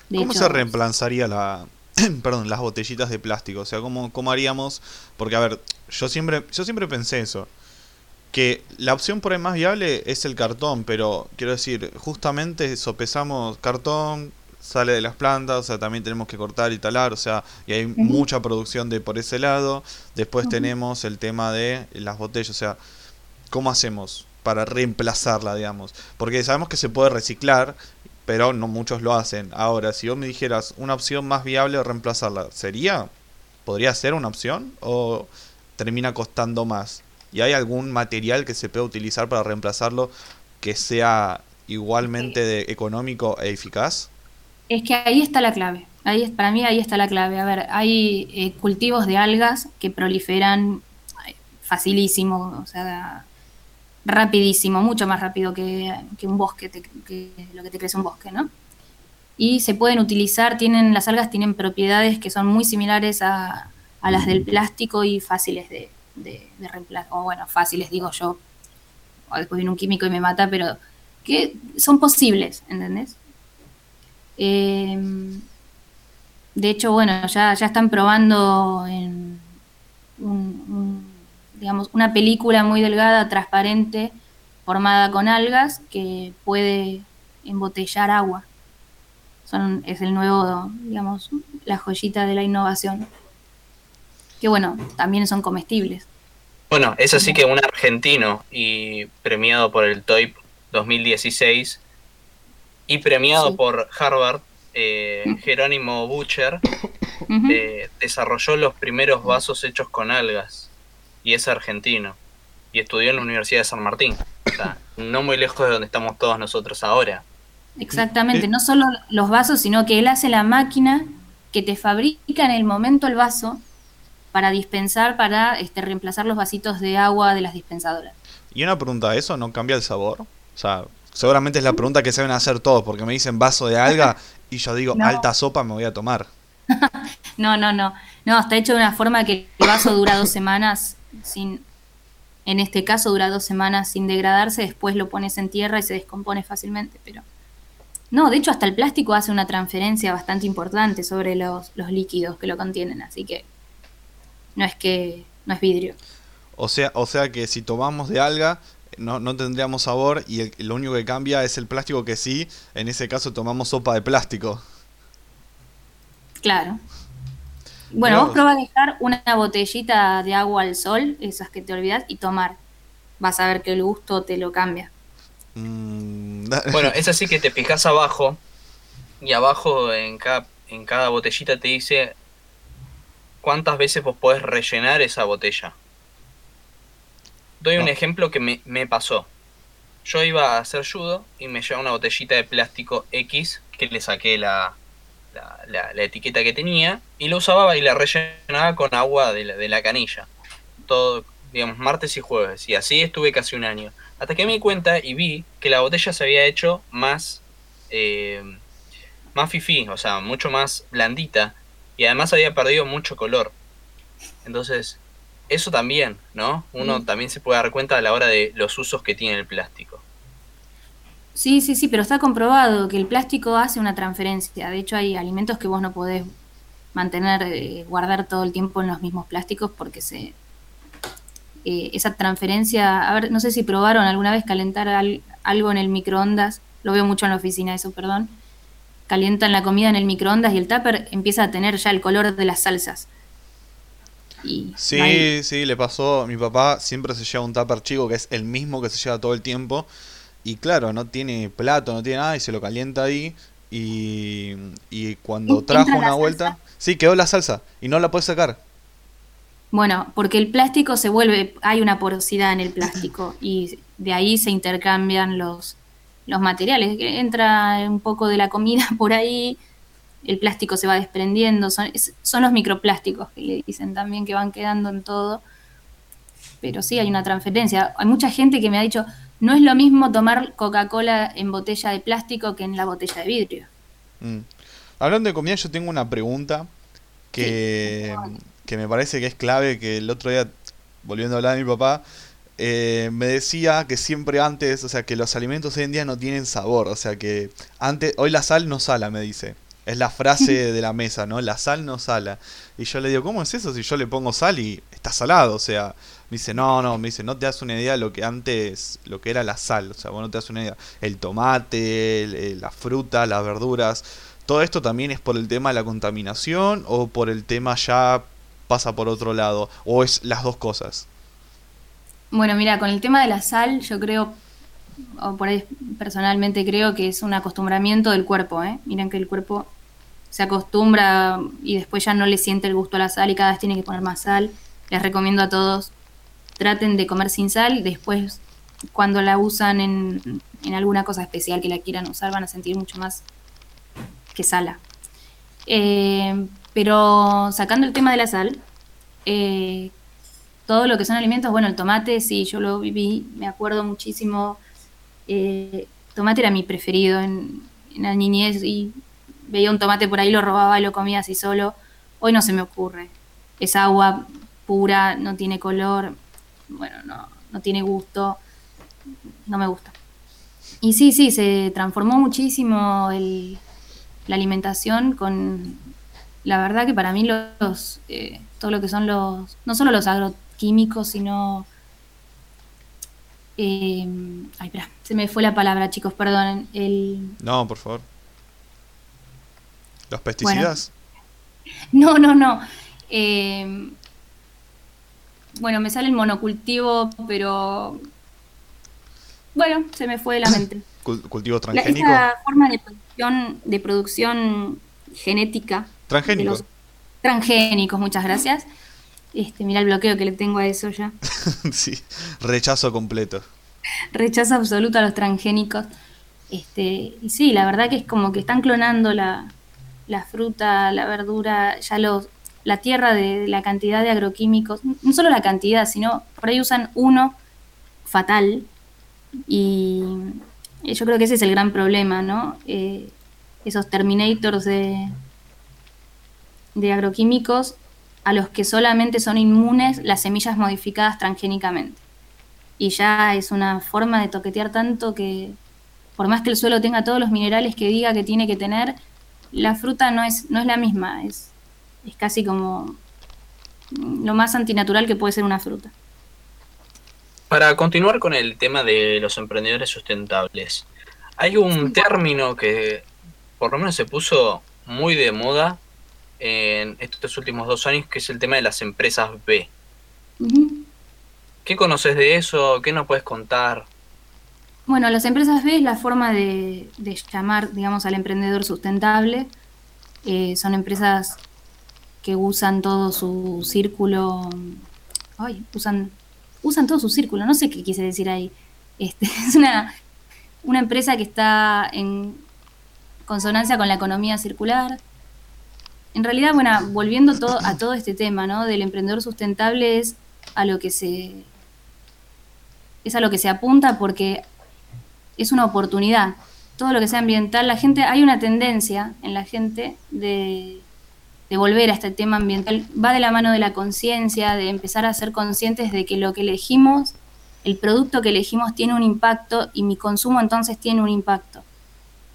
¿Cómo se reemplazaría la, perdón, las botellitas de plástico? O sea, ¿cómo, ¿cómo haríamos? Porque, a ver, yo siempre, yo siempre pensé eso. Que la opción por ahí más viable es el cartón, pero quiero decir, justamente sopesamos cartón, sale de las plantas, o sea, también tenemos que cortar y talar, o sea, y hay mucha producción de por ese lado. Después tenemos el tema de las botellas, o sea, ¿cómo hacemos para reemplazarla, digamos? Porque sabemos que se puede reciclar, pero no muchos lo hacen. Ahora, si vos me dijeras una opción más viable de reemplazarla, ¿sería? ¿Podría ser una opción? ¿O termina costando más? ¿Y hay algún material que se pueda utilizar para reemplazarlo que sea igualmente económico e eficaz? Es que ahí está la clave. Ahí, para mí ahí está la clave. A ver, hay eh, cultivos de algas que proliferan facilísimo, o sea, rapidísimo, mucho más rápido que, un bosque, que lo que te crece un bosque, ¿no? Y se pueden utilizar, tienen, las algas tienen propiedades que son muy similares a, las del plástico y fáciles de, de, reemplazar, o bueno, fáciles digo yo, o después viene un químico y me mata, pero que son posibles, ¿entendés? Em, de hecho, bueno, ya, ya están probando en un digamos, una película muy delgada, transparente, formada con algas, que puede embotellar agua. Son, es el nuevo, digamos, la joyita de la innovación. Que bueno, también son comestibles. Bueno, es así que un argentino y premiado por el TOIP 2016 y premiado por Harvard, eh, Jerónimo Butcher, eh, desarrolló los primeros vasos hechos con algas y es argentino. Y estudió en la Universidad de San Martín. O sea, no muy lejos de donde estamos todos nosotros ahora. Exactamente, no solo los vasos, sino que él hace la máquina que te fabrica en el momento el vaso para dispensar, para este, reemplazar los vasitos de agua de las dispensadoras. Y una pregunta, ¿eso no cambia el sabor? O sea, seguramente es la pregunta que se saben hacer todos, porque me dicen vaso de alga y yo digo, alta sopa me voy a tomar. no, no, no. No, está hecho de una forma que el vaso dura dos semanas sin, en este caso dura dos semanas sin degradarse, después lo pones en tierra y se descompone fácilmente, pero... No, de hecho hasta el plástico hace una transferencia bastante importante sobre los, líquidos que lo contienen, así que no es que no es vidrio. O sea, o sea que si tomamos de alga no, no tendríamos sabor y lo único que cambia es el plástico que sí, en ese caso tomamos sopa de plástico. Claro. Bueno, vos a dejar una botellita de agua al sol, esas que te olvidas, y tomar. Vas a ver que el gusto te lo cambia. Mm, bueno, es así que te fijas abajo y abajo en cada, en cada botellita te dice cuántas veces vos podés rellenar esa botella. Doy un ejemplo que me, me, pasó. Yo iba a hacer judo y me llevaba una botellita de plástico X que le saqué la, la, etiqueta que tenía y lo usaba y la rellenaba con agua de la, de la canilla. Todo, digamos, martes y jueves. Y así estuve casi un año. Hasta que me di cuenta y vi que la botella se había hecho más, eh, más fifí, o sea, mucho más blandita. Y además había perdido mucho color. Entonces, eso también, ¿no? Uno también se puede dar cuenta a la hora de los usos que tiene el plástico. Sí, sí, sí, pero está comprobado que el plástico hace una transferencia. De hecho, hay alimentos que vos no podés mantener, eh, guardar todo el tiempo en los mismos plásticos porque se eh, esa transferencia, a ver, no sé si probaron alguna vez calentar algo en el microondas, lo veo mucho en la oficina eso, perdón. Calientan la comida en el microondas y el tupper empieza a tener ya el color de las salsas. Y sí, sí, le pasó. Mi papá siempre se lleva un tupper chico que es el mismo que se lleva todo el tiempo y claro, no tiene plato, no tiene nada y se lo calienta ahí. Y, y cuando trajo una vuelta, sí, quedó la salsa y no la puede sacar. Bueno, porque el plástico se vuelve, hay una porosidad en el plástico y de ahí se intercambian los, los materiales. Entra un poco de la comida por ahí, el plástico se va desprendiendo, son, son los microplásticos que le dicen también que van quedando en todo. Pero sí hay una transferencia. Hay mucha gente que me ha dicho, no es lo mismo tomar Coca-Cola en botella de plástico que en la botella de vidrio. Mm. Hablando de comida, yo tengo una pregunta que, que me parece que es clave, que el otro día, volviendo a hablar de mi papá, eh, me decía que siempre antes, o sea, que los alimentos hoy en día no tienen sabor, o sea, que antes, hoy la sal no sala, me dice. Es la frase de la mesa, ¿no? La sal no sala. Y yo le digo, ¿cómo es eso si yo le pongo sal y está salado? O sea, me dice, no, no, me dice, no te das una idea de lo que antes, lo que era la sal. O sea, vos no te das una idea. El tomate, la fruta, las verduras. ¿Todo esto también es por el tema de la contaminación o por el tema ya pasa por otro lado? ¿O es las dos cosas? Bueno, mira, con el tema de la sal, yo creo, o por ahí personalmente creo que es un acostumbramiento del cuerpo, ¿eh? Miren que el cuerpo se acostumbra y después ya no le siente el gusto a la sal y cada vez tiene que poner más sal. Les recomiendo a todos traten de comer sin sal, después cuando la usan en, alguna cosa especial que la quieran usar van a sentir mucho más que sala. Eh, pero sacando el tema de la sal, eh, todo lo que son alimentos, bueno, el tomate, sí, yo lo viví, me acuerdo muchísimo. Eh, tomate era mi preferido en, en, la niñez y veía un tomate por ahí, lo robaba y lo comía así solo. Hoy no se me ocurre. Es agua pura, no tiene color, bueno, no, no tiene gusto, no me gusta. Y sí, sí, se transformó muchísimo el, la alimentación con, la verdad que para mí los, eh, todo lo que son los, no solo los agroquímicos, sino... Eh, ay, espera, se me fue la palabra, chicos, perdonen. El... No, por favor. ¿Los pesticidas? no, no, no. Eh, bueno, me sale el monocultivo, pero bueno, se me fue de la mente. ¿Cultivo transgénico? La, forma de producción, de producción genética. Transgénicos. Transgénicos, muchas gracias. Este, mira el bloqueo que le tengo a eso ya. sí, rechazo completo. Rechazo absoluto a los transgénicos. Este, y sí, la verdad que es como que están clonando la, la fruta, la verdura, ya los, la tierra de, la cantidad de agroquímicos, no solo la cantidad, sino por ahí usan uno fatal y yo creo que ese es el gran problema, ¿no? Eh, esos terminators de, de agroquímicos a los que solamente son inmunes las semillas modificadas transgénicamente. Y ya es una forma de toquetear tanto que por más que el suelo tenga todos los minerales que diga que tiene que tener, la fruta no es, no es la misma, es es casi como lo más antinatural que puede ser una fruta. Para continuar con el tema de los emprendedores sustentables, hay un término que por lo menos se puso muy de moda en estos últimos dos años, que es el tema de las empresas B. ¿Qué conoces de eso? ¿Qué nos puedes contar? Bueno, las empresas B es la forma de, llamar, digamos, al emprendedor sustentable. Eh, son empresas que usan todo su círculo, ay, usan, usan todo su círculo, no sé qué quise decir ahí. Este, es una, una empresa que está en consonancia con la economía circular. En realidad, bueno, volviendo todo, a todo este tema, ¿no? Del emprendedor sustentable es a lo que se es a lo que se apunta porque es una oportunidad. Todo lo que sea ambiental, la gente, hay una tendencia en la gente de de volver a este tema ambiental, va de la mano de la conciencia, de empezar a ser conscientes de que lo que elegimos, el producto que elegimos tiene un impacto y mi consumo entonces tiene un impacto.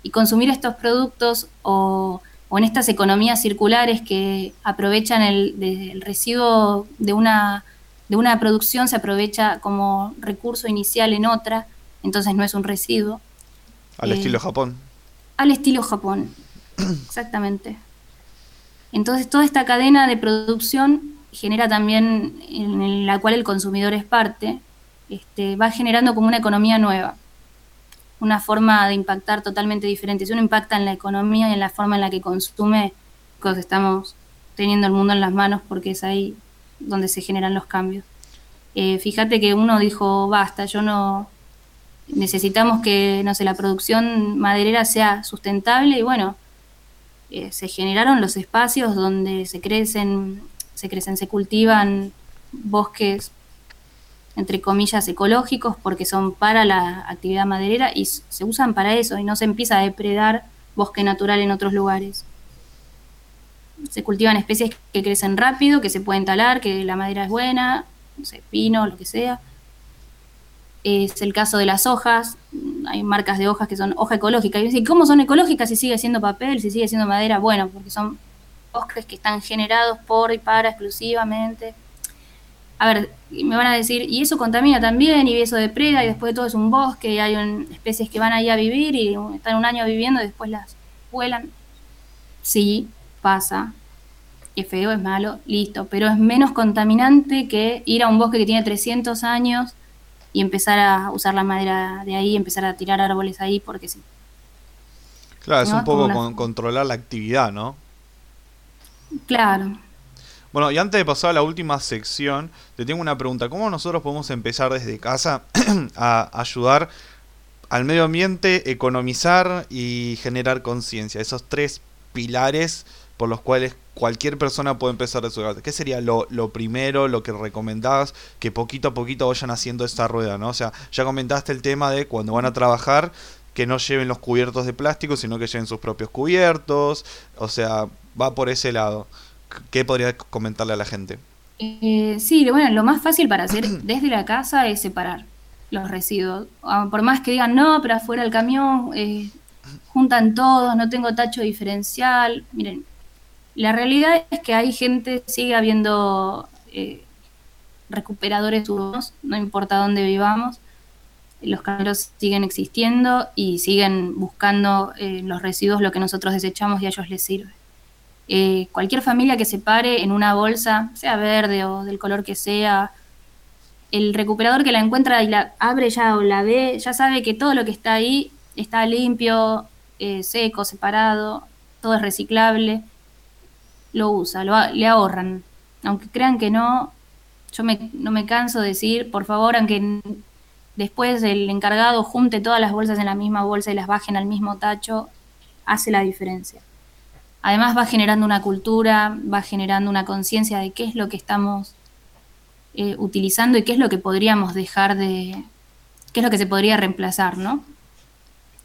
Y consumir estos productos o, en estas economías circulares que aprovechan el, residuo de una, de una producción, se aprovecha como recurso inicial en otra, entonces no es un residuo. Al estilo eh, Japón. Al estilo Japón, exactamente. Entonces toda esta cadena de producción genera también, en la cual el consumidor es parte, este, va generando como una economía nueva, una forma de impactar totalmente diferente. Si uno impacta en la economía y en la forma en la que consume, pues estamos teniendo el mundo en las manos porque es ahí donde se generan los cambios. Eh, fíjate que uno dijo, basta, yo no, necesitamos que, no sé, la producción maderera sea sustentable y bueno, eh, se generaron los espacios donde se crecen, se crecen, se cultivan bosques entre comillas ecológicos porque son para la actividad maderera y se usan para eso y no se empieza a depredar bosque natural en otros lugares. Se cultivan especies que crecen rápido, que se pueden talar, que la madera es buena, no sé, pino, lo que sea es el caso de las hojas. Hay marcas de hojas que son hoja ecológica. Y decir, ¿cómo son ecológicas si sigue siendo papel, si sigue siendo madera? Bueno, porque son bosques que están generados por y para exclusivamente. A ver, me van a decir, y eso contamina también, y eso depreda, y después de todo es un bosque, y hay especies que van ahí a vivir y están un año viviendo y después las vuelan. Sí, pasa. Es feo, es malo, listo, pero es menos contaminante que ir a un bosque que tiene 300 años y empezar a usar la madera de ahí, empezar a tirar árboles ahí porque sí. Claro, es un poco controlar la actividad, ¿no? Claro. Bueno, y antes de pasar a la última sección, te tengo una pregunta. ¿Cómo nosotros podemos empezar desde casa a ayudar al medio ambiente, economizar y generar conciencia? Esos tres pilares por los cuales cualquier persona puede empezar a su casa. ¿Qué sería lo, primero, lo que recomendabas que poquito a poquito vayan haciendo esta rueda, ¿no? O sea, ya comentaste el tema de cuando van a trabajar que no lleven los cubiertos de plástico, sino que lleven sus propios cubiertos, o sea, va por ese lado. ¿Qué podría comentarle a la gente? Eh, sí, bueno, lo más fácil para hacer desde la casa es separar los residuos. Ah, por más que digan, no, pero afuera del camión eh, juntan todos, no tengo tacho diferencial. Miren, la realidad es que hay gente, sigue habiendo eh, recuperadores urbanos, no importa dónde vivamos, los camioneros siguen existiendo y siguen buscando eh, los residuos, lo que nosotros desechamos y a ellos les sirve. Eh, cualquier familia que se pare en una bolsa, sea verde o del color que sea, el recuperador que la encuentra y la abre ya o la ve, ya sabe que todo lo que está ahí está limpio, seco, separado, todo es reciclable lo usa, lo, le ahorran. Aunque crean que no, yo me, no me canso de decir, por favor, aunque después el encargado junte todas las bolsas en la misma bolsa y las bajen al mismo tacho, hace la diferencia. Además va generando una cultura, va generando una conciencia de qué es lo que estamos eh, utilizando y qué es lo que podríamos dejar de, qué es lo que se podría reemplazar, ¿no?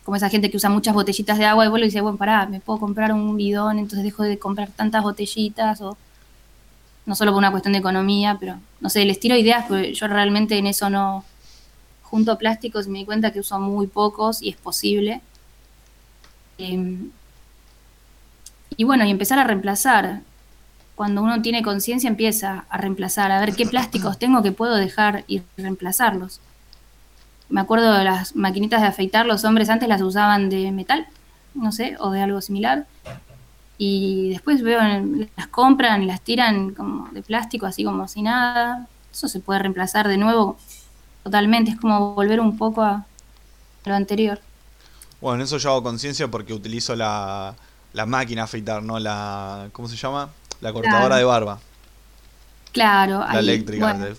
Como esa gente que usa muchas botellitas de agua y vuelve y dice, bueno, pará, me puedo comprar un bidón, entonces dejo de comprar tantas botellitas, o no solo por una cuestión de economía, pero no sé, les tiro ideas, porque yo realmente en eso no junto plásticos y me di cuenta que uso muy pocos y es posible. Em, y bueno, y empezar a reemplazar. Cuando uno tiene conciencia empieza a reemplazar, a ver qué plásticos tengo que puedo dejar y reemplazarlos me acuerdo de las maquinitas de afeitar, los hombres antes las usaban de metal, no sé, o de algo similar. Y después veo, las compran y las tiran como de plástico, así como si nada. Eso se puede reemplazar de nuevo totalmente, es como volver un poco a lo anterior. Bueno, en eso yo hago conciencia porque utilizo la, la máquina afeitar, ¿no? La, ¿Cómo se llama? La cortadora de barba. Claro. La eléctrica. Bueno,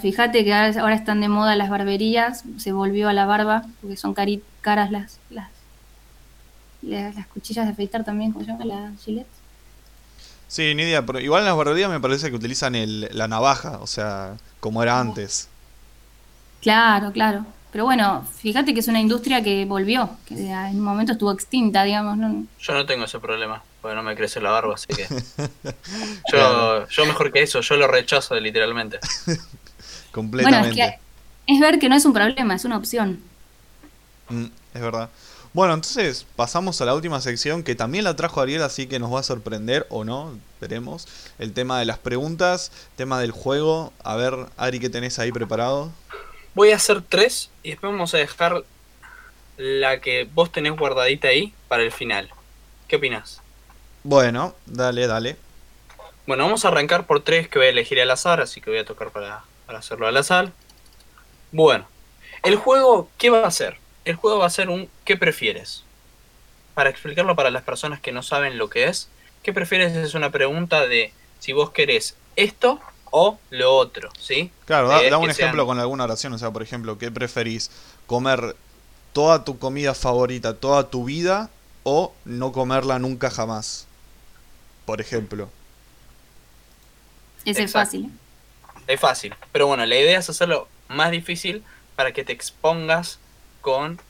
fíjate que ahora están de moda las barberías, se volvió a la barba, porque son caras las, las, las, cuchillas de afeitar también, ¿cómo se llama? La Gillette. Sí, ni idea, pero igual en las barberías me parece que utilizan el, la navaja, o sea, como era antes. Claro, claro. Pero bueno, fíjate que es una industria que volvió, que en un momento estuvo extinta, digamos. ¿no? Yo no tengo ese problema, porque no me crece la barba, así que... yo, yo mejor que eso, yo lo rechazo literalmente. Completamente. Bueno, es, que es ver que no es un problema, es una opción. Mm, es verdad. Bueno, entonces pasamos a la última sección que también la trajo Ariel, así que nos va a sorprender o no, veremos. El tema de las preguntas, tema del juego. A ver, Ari, ¿qué tenés ahí preparado? Voy a hacer tres y después vamos a dejar la que vos tenés guardadita ahí para el final. ¿Qué opinas? Bueno, dale, dale. Bueno, vamos a arrancar por tres que voy a elegir al azar, así que voy a tocar para para hacerlo al azar. Bueno, el juego, ¿qué va a hacer? El juego va a ser un ¿qué prefieres? Para explicarlo para las personas que no saben lo que es, ¿qué prefieres? Es una pregunta de si vos querés esto o lo otro, ¿sí? Claro, da, Eh, da un sean- ejemplo con alguna oración. O sea, por ejemplo, ¿qué preferís? ¿Comer toda tu comida favorita toda tu vida o no comerla nunca jamás? Por ejemplo. Ese es fácil. Es fácil, pero bueno, la idea es hacerlo más difícil para que te expongas con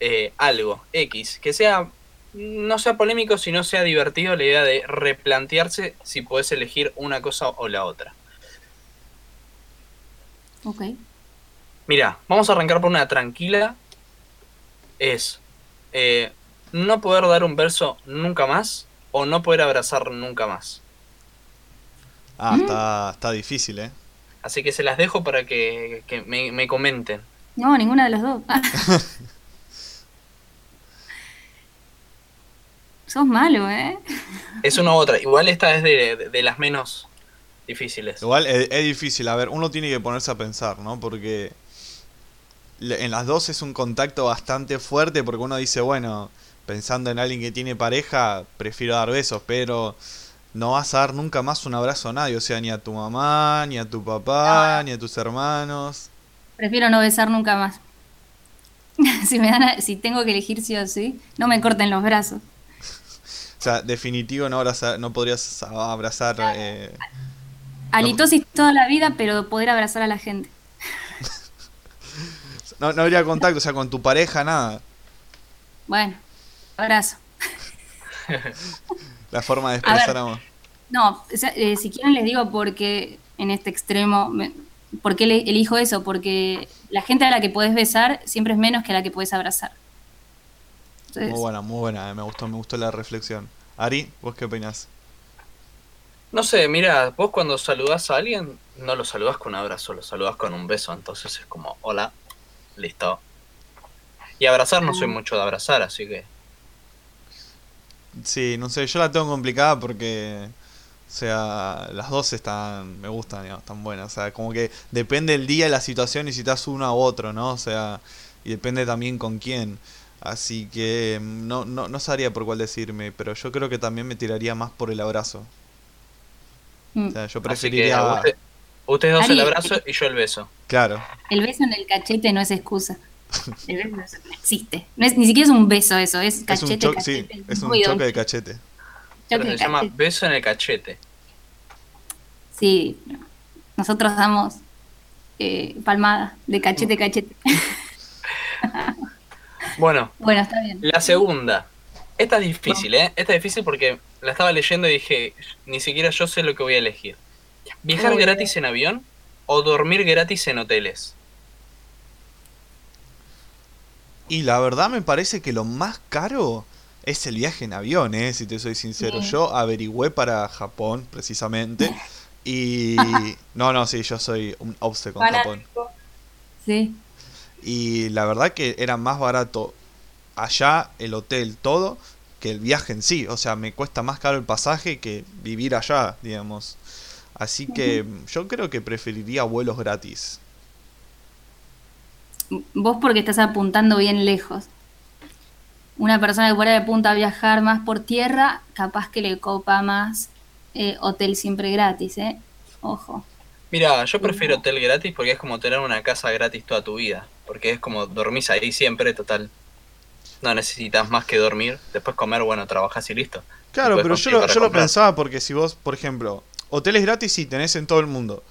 eh, algo X, que sea no sea polémico, sino sea divertido la idea de replantearse si puedes elegir una cosa o la otra. Ok. Mira, vamos a arrancar por una tranquila. Es eh, no poder dar un verso nunca más o no poder abrazar nunca más. Ah, Mm. está, está difícil, ¿eh? Así que se las dejo para que, que me, me comenten. No, ninguna de las dos. Sos malo, ¿eh? Es una u otra. Igual esta es de, de- de las menos difíciles. Igual es, es difícil, a ver, uno tiene que ponerse a pensar, ¿no? Porque en las dos es un contacto bastante fuerte porque uno dice, bueno, pensando en alguien que tiene pareja, prefiero dar besos, pero no vas a dar nunca más un abrazo a nadie, o sea, ni a tu mamá, ni a tu papá, ni a tus hermanos. Prefiero no besar nunca más. si me dan a- si tengo que elegir sí o sí, no me corten los brazos. O sea, definitivo no, abrazar, no podrías abrazar... eh, Halitosis toda la vida, pero poder abrazar a la gente. no, no habría contacto, o sea, con tu pareja, nada. Bueno, abrazo. La forma de A expresar amor. No, eh, si quieren les digo porque en este extremo, me- ¿por qué le- elijo eso? Porque la gente a la que podés besar siempre es menos que a la que podés abrazar. Entonces, Muy buena, muy buena, eh, me gustó, me gustó la reflexión. Ari, ¿vos qué opinás? No sé, mira, vos cuando saludás a alguien, no lo saludás con un abrazo, lo saludás con un beso. Entonces es como, hola, listo. Y abrazar no soy mucho de abrazar, así que. Sí, no sé, yo la tengo complicada porque, o sea, las dos están, me gustan, digamos, están buenas. O sea, como que depende del día, la situación y si estás uno a otro, ¿no? O sea, y depende también con quién. Así que mm, no, no, no sabría por cuál decirme, pero yo creo que también me tiraría más por el abrazo. mm, O sea, yo Así que preferiría, usted- ustedes dos Ari, el abrazo y yo el beso. claro, el beso en el cachete no es excusa. El beso no existe. No es, ni siquiera es un beso eso, es es un cachete, choque, sí, cachete. es un choque de cachete. Pero choque se de llama cachete. beso en el cachete. Sí, nosotros damos eh, palmada de cachete a cachete. Bueno, bueno, está bien. la segunda. Esta es difícil, ¿eh? Esta es difícil porque la estaba leyendo y dije, ni siquiera yo sé lo que voy a elegir. ¿Viajar gratis en avión o dormir gratis en hoteles? Y la verdad me parece que lo más caro es el viaje en avión, ¿eh? si te soy sincero. Yo averigüé para Japón, precisamente. Y... No, no, sí, yo soy un obse con Japón. Sí. Y la verdad que era más barato allá, el hotel, todo, que el viaje en sí. O sea, me cuesta más caro el pasaje que vivir allá, digamos. Así que yo creo que preferiría vuelos gratis. Vos porque estás apuntando bien lejos. Una persona que fuera de punta a viajar más por tierra, capaz que le copa más eh, hotel siempre gratis, ¿eh? Ojo. Mira, yo prefiero hotel gratis porque es como tener una casa gratis toda tu vida. Porque es como dormís ahí siempre, total. No necesitas más que dormir. Después comer, bueno, trabajas y listo. Claro, pero yo lo, yo lo pensaba porque si vos, por ejemplo, hoteles gratis sí tenés en todo el mundo,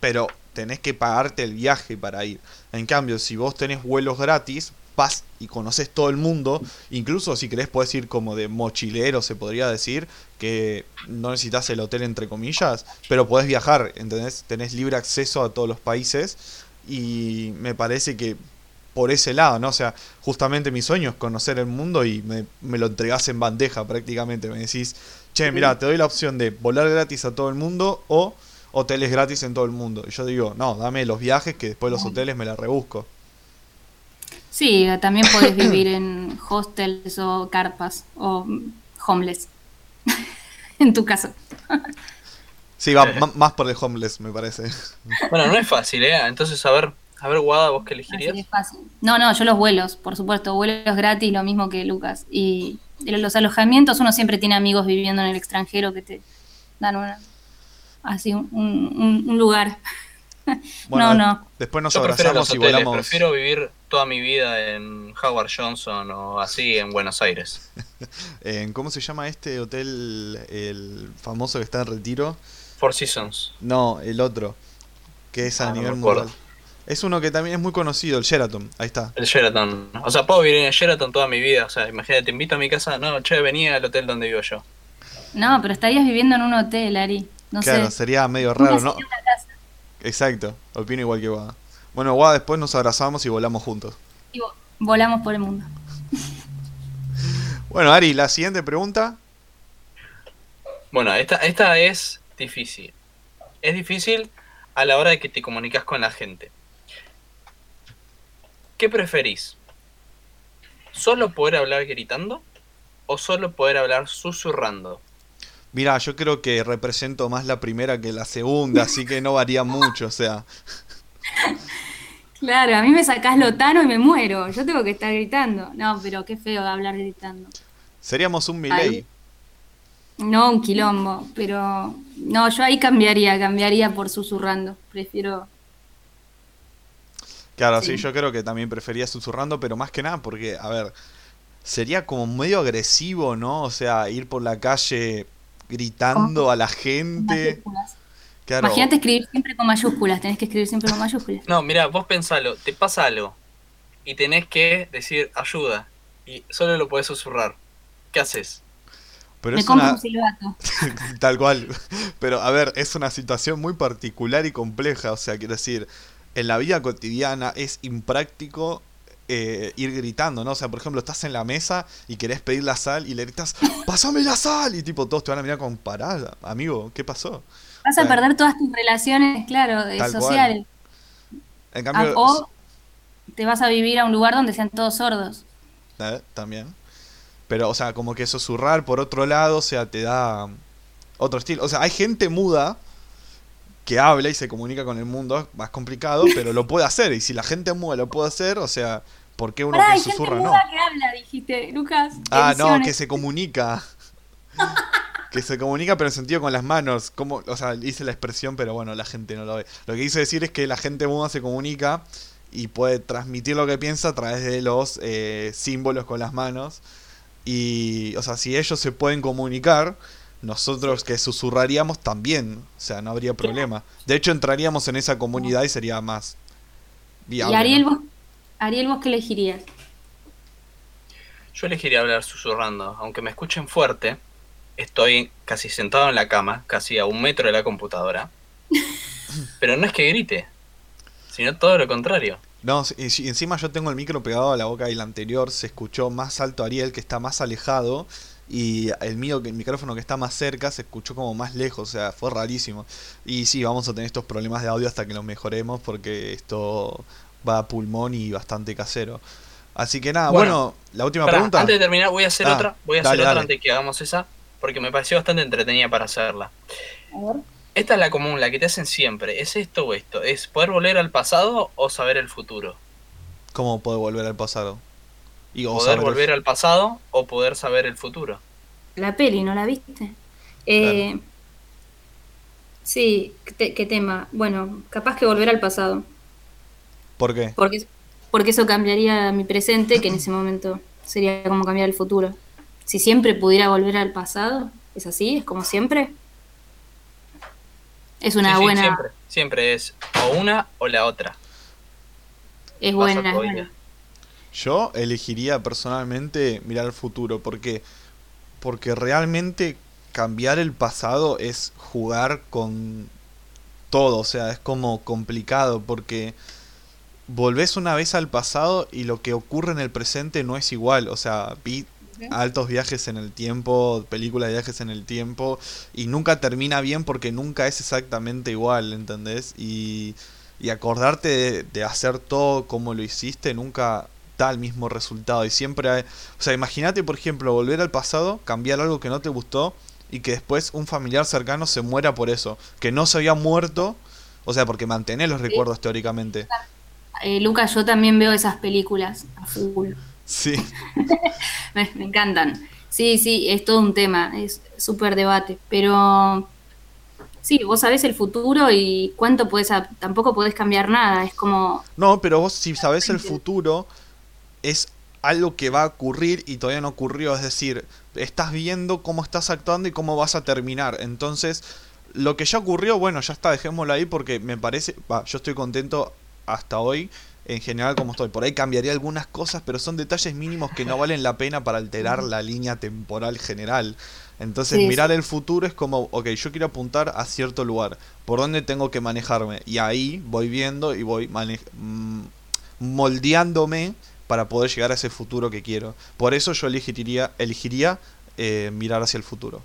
pero tenés que pagarte el viaje para ir. En cambio, si vos tenés vuelos gratis, vas y conoces todo el mundo, incluso si querés podés ir como de mochilero, se podría decir, que no necesitas el hotel entre comillas, pero podés viajar, ¿entendés? Tenés libre acceso a todos los países y me parece que por ese lado, ¿no? O sea, justamente mi sueño es conocer el mundo y me, lo entregás en bandeja prácticamente. Me decís, che, mira, te doy la opción de volar gratis a todo el mundo o hoteles gratis en todo el mundo. Y yo digo, no, dame los viajes que después los hoteles me la rebusco. Sí, también podés vivir en hostels o carpas o homeless. en tu caso. Sí, va más por el homeless, me parece. Bueno, no es fácil, ¿eh? Entonces, a ver, a ver, Guada, ¿vos qué Así elegirías? que es fácil. No, no, yo los vuelos, por supuesto, vuelos gratis, lo mismo que Lucas. Y los alojamientos, uno siempre tiene amigos viviendo en el extranjero que te dan una, así un, un- un lugar. Bueno, no, no. Después nos Yo abrazamos los y hoteles, volamos. prefiero vivir toda mi vida en Howard Johnson o así en Buenos Aires. En, ¿Cómo se llama este hotel, el famoso que está en retiro? Four Seasons. No, el otro, que es a Ah, nivel mundial. Es uno que también es muy conocido, el Sheraton. Ahí está. El Sheraton. O sea, puedo vivir en el Sheraton toda mi vida. O sea, imagínate, te invito a mi casa. No, che, venía al hotel donde vivo yo. No, pero estarías viviendo en un hotel, Ari. No claro, sé. sería medio raro, ¿no? Exacto, opino igual que Guada. Bueno, Guada, después nos abrazamos y volamos juntos. Y vo- volamos por el mundo. Bueno, Ari, la siguiente pregunta. Bueno, esta, esta es difícil. Es difícil a la hora de que te comunicas con la gente. ¿Qué preferís? ¿Solo poder hablar gritando o solo poder hablar susurrando? Mira, yo creo que represento más la primera que la segunda, así que no varía mucho, o sea. Claro, a mí me sacás lotano y me muero. Yo tengo que estar gritando. No, pero qué feo hablar gritando. Seríamos un Milei. No un quilombo, pero no, yo ahí cambiaría, cambiaría por susurrando. Prefiero. Claro, sí. Sí. yo creo que también prefería susurrando, pero más que nada porque, a ver, sería como medio agresivo, ¿no? O sea, ir por la calle gritando a la gente. mayúsculas. Claro, Imagínate escribir siempre con mayúsculas, tenés que escribir siempre con mayúsculas. No, mira, vos pensalo, te pasa algo y tenés que decir ayuda y solo lo podés susurrar. ¿Qué haces? pero me es compro una, un silbato. Tal cual. Pero a ver, es una situación muy particular y compleja. O sea, quiero decir, en la vida cotidiana es impráctico eh, ir gritando, ¿no? O sea, por ejemplo, estás en la mesa y querés pedir la sal y le gritas, ¡Pásame la sal! Y tipo, todos te van a mirar con parada. Amigo, ¿qué pasó? Vas a perder todas tus relaciones, claro, de Tal cual. sociales. En Ah, cambio, o te vas a vivir a un lugar donde sean todos sordos. eh, también. Pero, o sea, como que susurrar por otro lado, o sea, te da otro estilo. O sea, hay gente muda que habla y se comunica con el mundo, es más complicado, pero lo puede hacer. Y si la gente muda lo puede hacer, o sea, ¿por qué uno Pará, que hay gente susurra no? muda que habla, dijiste, Lucas. Ah, no, que se comunica. que se comunica, pero en sentido con las manos. Como, o sea, hice la expresión, pero bueno, la gente no lo ve. Lo que quise decir es que la gente muda se comunica y puede transmitir lo que piensa a través de los eh, símbolos con las manos. Y, o sea, si ellos se pueden comunicar, nosotros que susurraríamos también. O sea, no habría problema. De hecho, entraríamos en esa comunidad y sería más viable. Y Ariel, ¿no? vos, Ariel, ¿vos qué elegirías? Yo elegiría hablar susurrando, aunque me escuchen fuerte. Estoy casi sentado en la cama, casi a un metro de la computadora. Pero no es que grite, sino todo lo contrario. No, y sí, encima yo tengo el micro pegado a la boca y el anterior se escuchó más alto Ariel, que está más alejado, y el mío, que el micrófono que está más cerca, se escuchó como más lejos, o sea, fue rarísimo. Y sí, vamos a tener estos problemas de audio hasta que lo mejoremos, porque esto va a pulmón y bastante casero. Así que nada, bueno, Bueno, la última pregunta. antes de terminar, voy a hacer Ah, otra. Voy a dale, hacer otra dale. antes que hagamos esa, porque me pareció bastante entretenida para hacerla. A ver. Esta es la común, la que te hacen siempre. ¿Es esto o esto? ¿Es poder volver al pasado o saber el futuro? ¿Cómo puedo volver al pasado? Y, o ¿Poder volver al pasado o poder saber el futuro? La peli, ¿no la viste? Eh, Sí, ¿qué, te- qué tema? Bueno, capaz que volver al pasado. ¿Por qué? Porque, porque eso cambiaría mi presente, que en ese momento sería como cambiar el futuro. Si siempre pudiera volver al pasado, ¿es así? ¿Es como siempre? Es una Sí, sí, buena. siempre, siempre es o una o la otra. Es Vas buena, es tu vida. buena. Yo elegiría personalmente mirar al futuro, porque porque realmente cambiar el pasado es jugar con todo, o sea, es como complicado porque volvés una vez al pasado y lo que ocurre en el presente no es igual, o sea, vi altos viajes en el tiempo, películas de viajes en el tiempo y nunca termina bien porque nunca es exactamente igual, ¿entendés? Y, y acordarte de, de hacer todo como lo hiciste nunca da el mismo resultado y siempre hay, o sea, imagínate por ejemplo volver al pasado, cambiar algo que no te gustó y que después un familiar cercano se muera por eso, que no se había muerto, o sea, porque mantenés los recuerdos teóricamente. Eh, Lucas, yo también veo esas películas a full. Sí, Me, me encantan. Sí, sí, es todo un tema, es súper debate. Pero Sí, vos sabés el futuro y cuánto puedes, tampoco podés cambiar nada, es como... No, pero vos si sabés el futuro, es algo que va a ocurrir y todavía no ocurrió, es decir, estás viendo cómo estás actuando y cómo vas a terminar. Entonces, lo que ya ocurrió, bueno, ya está, dejémoslo ahí porque me parece, va, yo estoy contento hasta hoy en general como estoy. Por ahí cambiaría algunas cosas, pero son detalles mínimos que no valen la pena para alterar la línea temporal general. Entonces mirar el futuro es como, ok, yo quiero apuntar a cierto lugar, ¿por dónde tengo que manejarme? Y ahí voy viendo y voy mm, moldeándome para poder llegar a ese futuro que quiero. Por eso yo elegiría, elegiría eh, mirar hacia el futuro.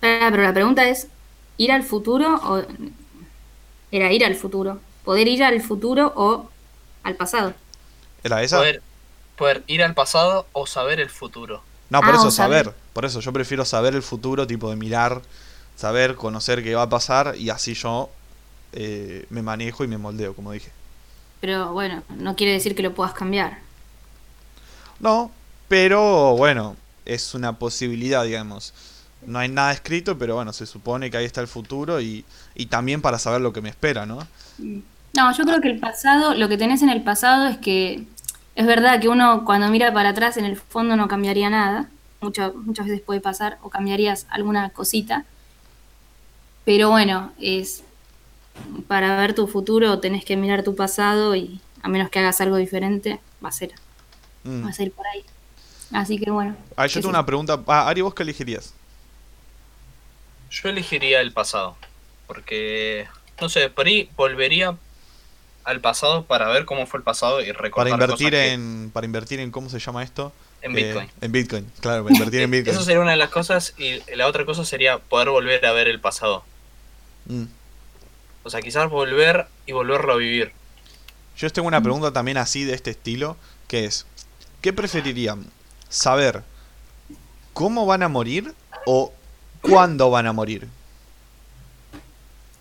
Pero la pregunta es, ¿ir al futuro o... Era ir al futuro. ¿Poder ir al futuro o al pasado? ¿Era esa? Poder, poder ir al pasado o saber el futuro. No, por ah, eso saber. Por eso yo prefiero saber el futuro, tipo de mirar, saber, conocer qué va a pasar y así yo eh, me manejo y me moldeo, como dije. Pero bueno, no quiere decir que lo puedas cambiar. No, pero bueno, es una posibilidad, digamos. No hay nada escrito, pero bueno, se supone que ahí está el futuro y, y también para saber lo que me espera, ¿no? No, yo creo que el pasado, lo que tenés en el pasado es que es verdad que uno cuando mira para atrás en el fondo no cambiaría nada, muchas muchas veces puede pasar, o cambiarías alguna cosita, pero bueno, es para ver tu futuro tenés que mirar tu pasado y a menos que hagas algo diferente, va a ser, mm. va a ser por ahí. Así que bueno. Ah, yo tengo una pregunta. Ah, Ari, ¿vos qué elegirías? Yo elegiría el pasado, porque, no sé, por ahí volvería al pasado para ver cómo fue el pasado y recordar para invertir en para invertir en cómo se llama esto en Bitcoin. Eh, en Bitcoin, claro, invertir en Bitcoin. Eso sería una de las cosas y la otra cosa sería poder volver a ver el pasado. Mm. O sea, quizás volver y volverlo a vivir. Yo tengo una pregunta también así de este estilo, que es, ¿qué preferirían? ¿Saber cómo van a morir o cuándo van a morir?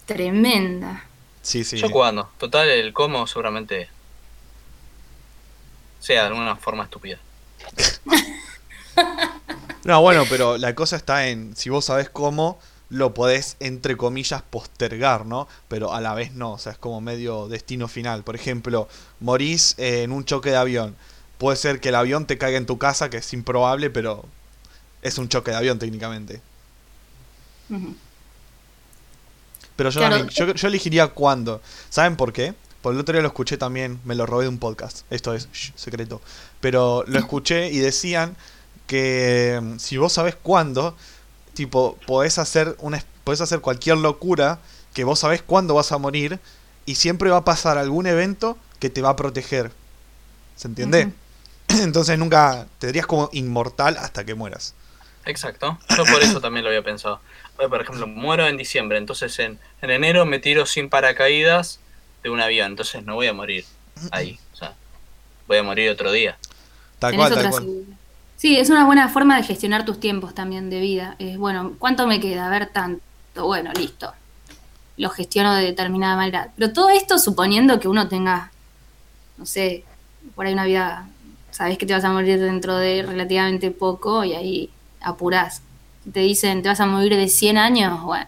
Tremenda. Sí, sí. Yo cuando. Total, el cómo seguramente sea de alguna forma estúpida. no, bueno, pero la cosa está en si vos sabés cómo, lo podés, entre comillas, postergar, ¿no? Pero a la vez no, o sea, es como medio destino final. Por ejemplo, morís en un choque de avión. Puede ser que el avión te caiga en tu casa, que es improbable, pero es un choque de avión técnicamente. Pero yo, yo, elegiría cuándo. ¿Saben por qué? Por el otro día lo escuché también, me lo robé de un podcast. Esto es secreto. Pero lo escuché y decían que mm, si vos sabés cuándo, tipo, podés hacer, una, podés hacer cualquier locura que vos sabés cuándo vas a morir y siempre va a pasar algún evento que te va a proteger. ¿Se entiende? Entonces nunca te dirías como inmortal hasta que mueras. Exacto. Yo por eso también lo había pensado. Por ejemplo, muero en diciembre, entonces en, en enero me tiro sin paracaídas de un avión, entonces no voy a morir ahí. O sea, voy a morir otro día. Tal cual, tal cual. Sí, es una buena forma de gestionar tus tiempos también de vida. Es bueno, ¿cuánto me queda? A ver, tanto. Bueno, listo. Lo gestiono de determinada manera. Pero todo esto suponiendo que uno tenga, no sé, por ahí una vida, sabes que te vas a morir dentro de relativamente poco y ahí apurás. Te dicen, te vas a morir de 100 años, bueno.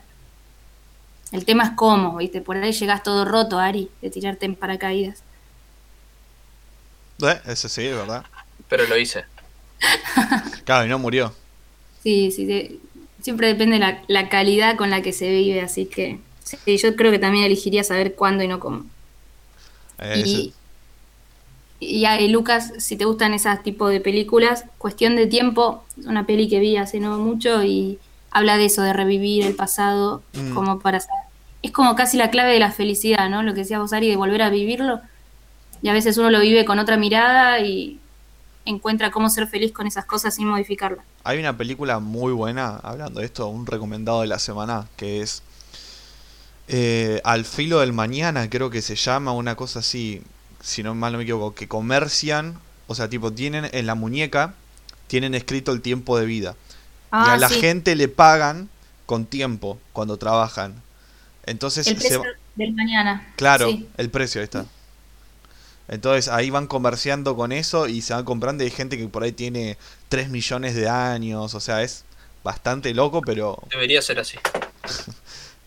El tema es cómo, ¿viste? Por ahí llegas todo roto, Ari, de tirarte en paracaídas. Eh, ese sí, ¿verdad? Pero lo hice. claro, y no murió. Sí, sí, siempre depende la, la calidad con la que se vive, así que sí, yo creo que también elegiría saber cuándo y no cómo. Eh, y, y, Lucas, si te gustan esas tipo de películas, Cuestión de Tiempo, una peli que vi hace no mucho y habla de eso, de revivir el pasado, mm. como para... Es como casi la clave de la felicidad, ¿no? Lo que decía vos, Ari, de volver a vivirlo. Y a veces uno lo vive con otra mirada y encuentra cómo ser feliz con esas cosas sin modificarlas. Hay una película muy buena, hablando de esto, un recomendado de la semana, que es eh, Al filo del mañana, creo que se llama, una cosa así, si no mal no me equivoco, que comercian, o sea, tipo, tienen en la muñeca, tienen escrito el tiempo de vida. y a ah, la gente le pagan con tiempo cuando trabajan. Entonces, el precio del mañana. Claro, el precio está. Entonces ahí van comerciando con eso y se van comprando y hay gente que por ahí tiene 3 millones de años, o sea, es bastante loco, pero... Debería ser así.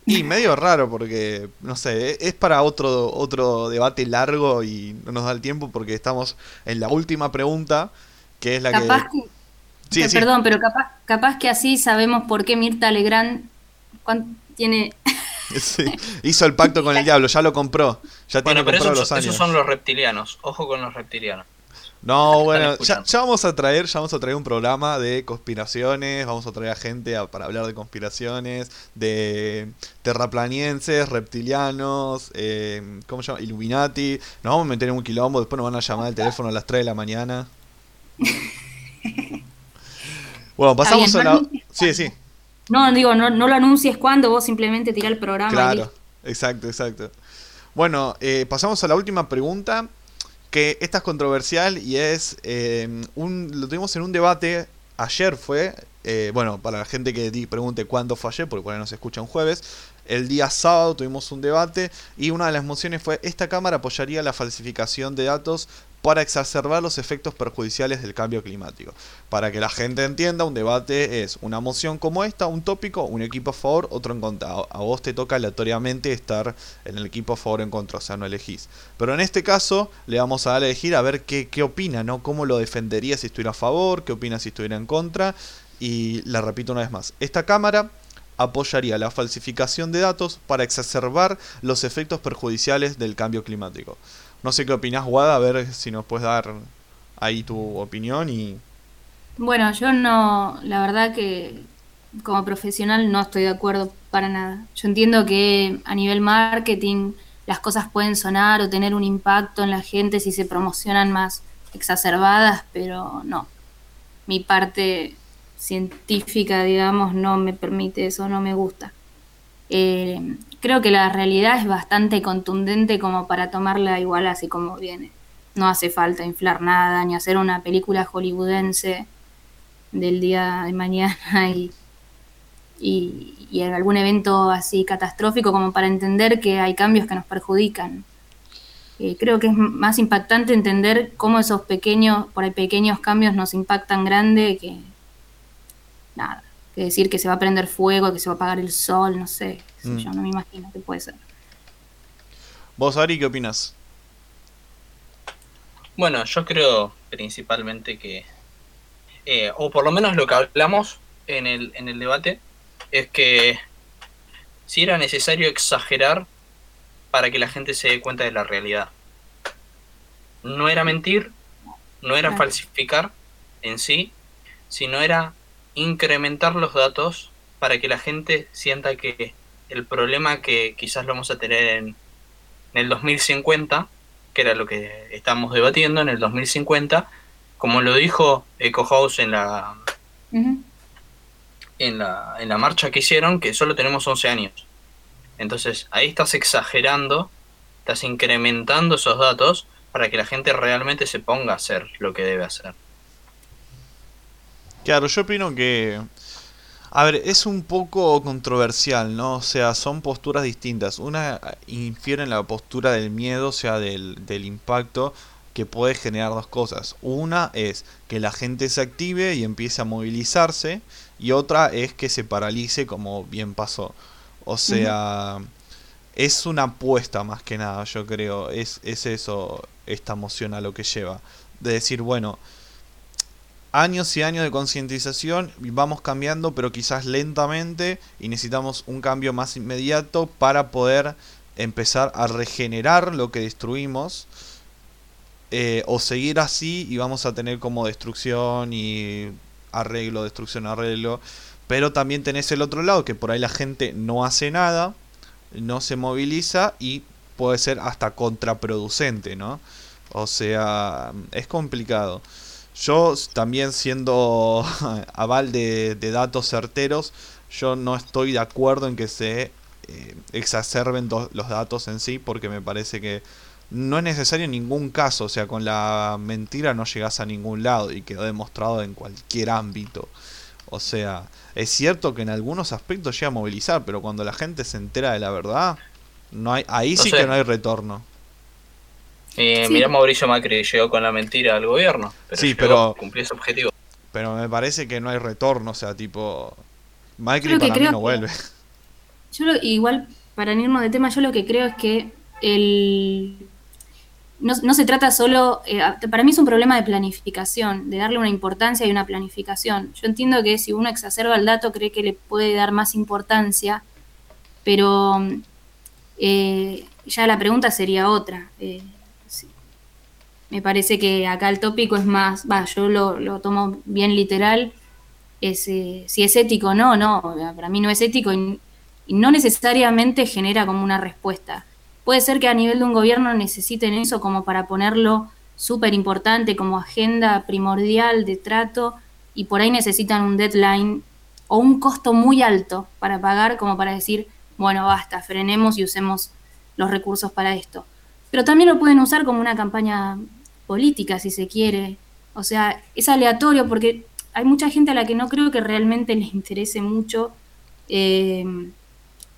Y medio raro porque, no sé, es para otro, otro debate largo y no nos da el tiempo porque estamos en la última pregunta, que es la capaz que... Sí, Perdón, pero capaz, capaz que así sabemos por qué Mirta Legrand tiene... Sí, hizo el pacto con el diablo, ya lo compró. Ya tiene pero los años. esos son los reptilianos. Ojo con los reptilianos. No, bueno, ya, vamos a traer, ya vamos a traer un programa de conspiraciones, vamos a traer a gente para hablar de conspiraciones, de terraplanienses, reptilianos, eh, ¿cómo se llama? Illuminati. Nos vamos a meter en un quilombo, después nos van a llamar al teléfono a las 3 de la mañana. bueno, pasamos a la... Sí, sí. No, digo, no, no lo anuncies cuando, vos simplemente tirás el programa. Claro, exacto, exacto. Bueno, eh, pasamos a la última pregunta que esta es controversial y es eh, un, lo tuvimos en un debate ayer fue eh, bueno para la gente que pregunte cuándo fue ayer porque por ahí no se escucha un jueves el día sábado tuvimos un debate y una de las mociones fue esta cámara apoyaría la falsificación de datos para exacerbar los efectos perjudiciales del cambio climático. Para que la gente entienda, un debate es una moción como esta, un tópico, un equipo a favor, otro en contra. A vos te toca aleatoriamente estar en el equipo a favor o en contra, o sea, no elegís. Pero en este caso le vamos a dar a elegir a ver qué, qué opina, ¿no? Cómo lo defendería si estuviera a favor, qué opina si estuviera en contra. Y la repito una vez más, esta cámara apoyaría la falsificación de datos para exacerbar los efectos perjudiciales del cambio climático. No sé qué opinas, Guada, a ver si nos puedes dar ahí tu opinión y... Bueno, yo no, la verdad que como profesional no estoy de acuerdo para nada. Yo entiendo que a nivel marketing las cosas pueden sonar o tener un impacto en la gente si se promocionan más exacerbadas, pero no. Mi parte científica, digamos, no me permite eso, no me gusta. Eh, creo que la realidad es bastante contundente como para tomarla igual así como viene. No hace falta inflar nada, ni hacer una película hollywoodense del día de mañana y, y, en algún evento así catastrófico como para entender que hay cambios que nos perjudican. Eh, creo que es más impactante entender cómo esos pequeños, por pequeños cambios nos impactan grande que nada que decir que se va a prender fuego, que se va a apagar el sol, no sé. Mm. Yo no me imagino que puede ser. ¿Vos, Ari, qué opinas? Bueno, yo creo principalmente que, eh, o por lo menos lo que hablamos en el, en el debate, es que si era necesario exagerar para que la gente se dé cuenta de la realidad. No era mentir, no era falsificar en sí, sino era incrementar los datos para que la gente sienta que el problema que quizás lo vamos a tener en, el 2050, que era lo que estamos debatiendo, en el 2050, como lo dijo Eco House en la, en la, en la marcha que hicieron, que solo tenemos 11 años. Entonces ahí estás exagerando, estás incrementando esos datos para que la gente realmente se ponga a hacer lo que debe hacer. Claro, yo opino que... A ver, es un poco controversial, ¿no? O sea, son posturas distintas. Una infiere en la postura del miedo, o sea, del, del impacto que puede generar dos cosas. Una es que la gente se active y empiece a movilizarse y otra es que se paralice como bien pasó. O sea, es una apuesta más que nada, yo creo. Es, es eso, esta emoción a lo que lleva. De decir, bueno, años y años de concientización, vamos cambiando, pero quizás lentamente, y necesitamos un cambio más inmediato para poder empezar a regenerar lo que destruimos. Eh, o seguir así y vamos a tener como destrucción y arreglo, destrucción, arreglo. Pero también tenés el otro lado, que por ahí la gente no hace nada, no se moviliza y puede ser hasta contraproducente, ¿no? O sea, es complicado. Yo también siendo aval de, datos certeros, yo no estoy de acuerdo en que se eh, exacerben los datos en sí, porque me parece que no es necesario en ningún caso, o sea, con la mentira no llegas a ningún lado y quedó demostrado en cualquier ámbito. O sea, es cierto que en algunos aspectos llega a movilizar, pero cuando la gente se entera de la verdad, no hay, ahí sí que no hay retorno. Eh, Mira, Mauricio Macri llegó con la mentira al gobierno. Pero sí, pero. Cumplió su objetivo. Pero me parece que no hay retorno, o sea, tipo. Macri para mí no vuelve. Yo igual, para irnos de tema, yo lo que creo es que el, no, se trata solo, eh, para mí es un problema de planificación, de darle una importancia y una planificación. Yo entiendo que si uno exacerba el dato cree que le puede dar más importancia, pero eh, ya la pregunta sería otra. Eh, Me parece que acá el tópico es más, va, yo lo, tomo bien literal, es, si es ético o no, no, para mí no es ético y no necesariamente genera como una respuesta Puede ser que a nivel de un gobierno necesiten eso como para ponerlo súper importante como agenda primordial de trato y por ahí necesitan un deadline o un costo muy alto para pagar como para decir, bueno, basta, frenemos y usemos los recursos para esto. Pero también lo pueden usar como una campaña política, si se quiere. O sea, es aleatorio porque hay mucha gente a la que no creo que realmente les interese mucho eh,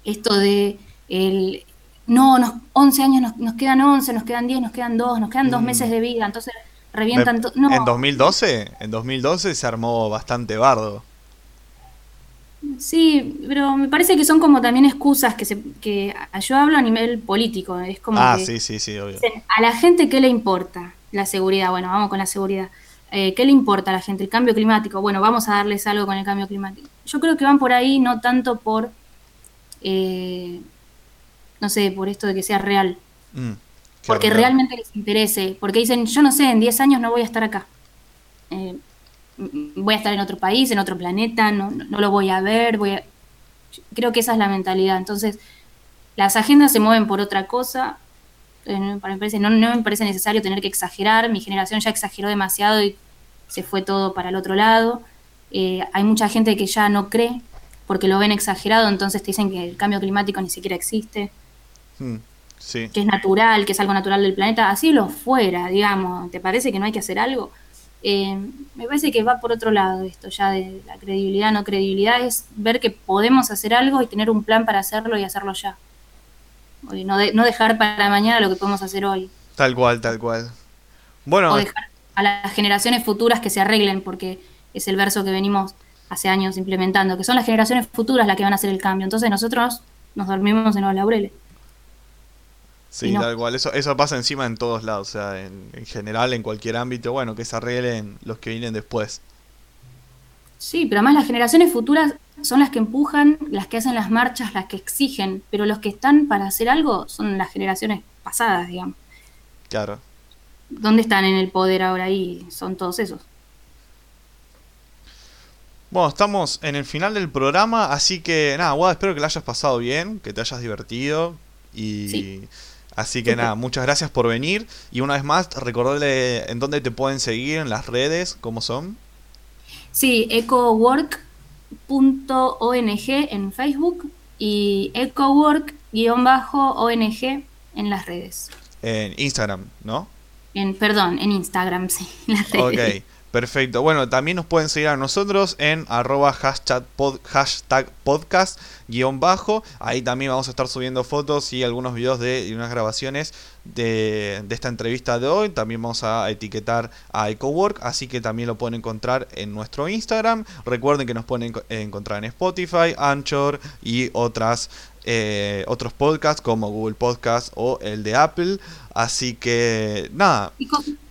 esto de el, no, nos, 11 años nos, quedan 11, nos quedan 10, nos quedan 2, nos quedan 2 mm. meses de vida, entonces revientan todo. ¿En 2012? En 2012 se armó bastante bardo. Sí, pero me parece que son como también excusas que, se, que yo hablo a nivel político. Es como ah, sí, sí, sí, obvio. A la gente, ¿qué le importa? La seguridad, bueno, vamos con la seguridad. Eh, ¿Qué le importa a la gente? El cambio climático, bueno, vamos a darles algo con el cambio climático. Yo creo que van por ahí, no tanto por eh, no sé, por esto de que sea real. Mm, porque realmente les interese, porque dicen, yo no sé, en 10 años no voy a estar acá. Eh, voy a estar en otro país, en otro planeta, no, no, lo voy a ver, voy a... Creo que esa es la mentalidad. Entonces, las agendas se mueven por otra cosa. Eh, no, me parece necesario tener que exagerar. Mi generación ya exageró demasiado y se fue todo para el otro lado. Eh, hay mucha gente que ya no cree porque lo ven exagerado, entonces te dicen que el cambio climático ni siquiera existe. Mm, que es natural, que es algo natural del planeta, así lo fuera, digamos, ¿te parece que no hay que hacer algo? Eh, me parece que va por otro lado esto ya de la credibilidad, no credibilidad, es ver que podemos hacer algo y tener un plan para hacerlo y hacerlo ya. No, no dejar para mañana lo que podemos hacer hoy. Tal cual, tal cual. Bueno. O dejar a las generaciones futuras que se arreglen, porque es el verso que venimos hace años implementando, que son las generaciones futuras las que van a hacer el cambio. Entonces nosotros nos dormimos en los laureles. Sí, tal cual. Eso, eso pasa encima en todos lados. O sea, en, general, en cualquier ámbito, bueno, que se arreglen los que vienen después. Sí, pero además las generaciones futuras son las que empujan, las que hacen las marchas, las que exigen, pero los que están para hacer algo son las generaciones pasadas, digamos. Claro. ¿Dónde están en el poder ahora ahí? Son todos esos. Bueno, estamos en el final del programa, así que nada, Guada, espero que lo hayas pasado bien, que te hayas divertido y Así que nada, muchas gracias por venir. Y una vez más, recordarle en dónde te pueden seguir, en las redes, cómo son. Sí, ecowork.ong en Facebook y ecowork-ong en las redes. En Instagram, ¿no? En, perdón, en Instagram, sí, en las redes. Ok. Perfecto. Bueno, también nos pueden seguir a nosotros en arroba hashtag, podcast guion bajo. Ahí también vamos a estar subiendo fotos y algunos videos de y unas grabaciones de, de, esta entrevista de hoy. También vamos a etiquetar a EcoWork, así que también lo pueden encontrar en nuestro Instagram. Recuerden que nos pueden encontrar en Spotify, Anchor y otras eh, otros podcasts como Google Podcast o el de Apple. Así que nada.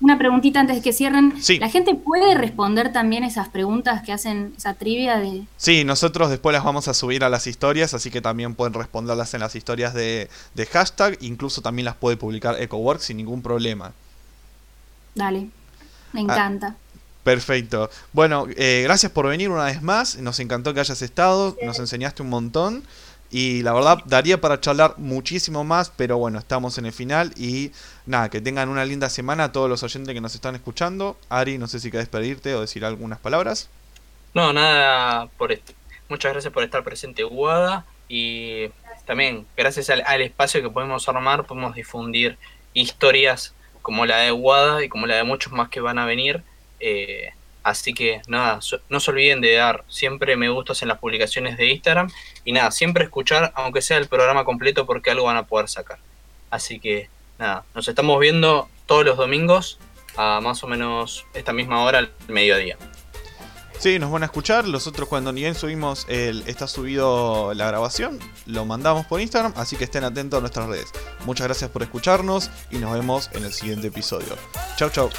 una preguntita antes de que cierren. ¿La gente puede responder también esas preguntas que hacen esa trivia de... Sí, nosotros después las vamos a subir a las historias, así que también pueden responderlas en las historias de, hashtag. Incluso también las puede publicar EcoWork sin ningún problema. Dale, me ah, encanta. perfecto. Bueno, eh, gracias por venir una vez más. Nos encantó que hayas estado. Nos enseñaste un montón. Y la verdad, daría para charlar muchísimo más, pero bueno, estamos en el final y nada, que tengan una linda semana a todos los oyentes que nos están escuchando. Ari, no sé si querés pedirte o decir algunas palabras. No, nada por. Muchas gracias por estar presente, Guada, y también gracias al, espacio que podemos armar, podemos difundir historias como la de Guada y como la de muchos más que van a venir. Eh, Así que nada, no se olviden de dar siempre me gustas en las publicaciones de Instagram y nada, siempre escuchar, aunque sea el programa completo, porque algo van a poder sacar. Así que nada, nos estamos viendo todos los domingos a más o menos esta misma hora al mediodía. Sí, nos van a escuchar. Nosotros cuando ni bien subimos el, está subido la grabación, lo mandamos por Instagram, así que estén atentos a nuestras redes. Muchas gracias por escucharnos y nos vemos en el siguiente episodio. Chau, chau.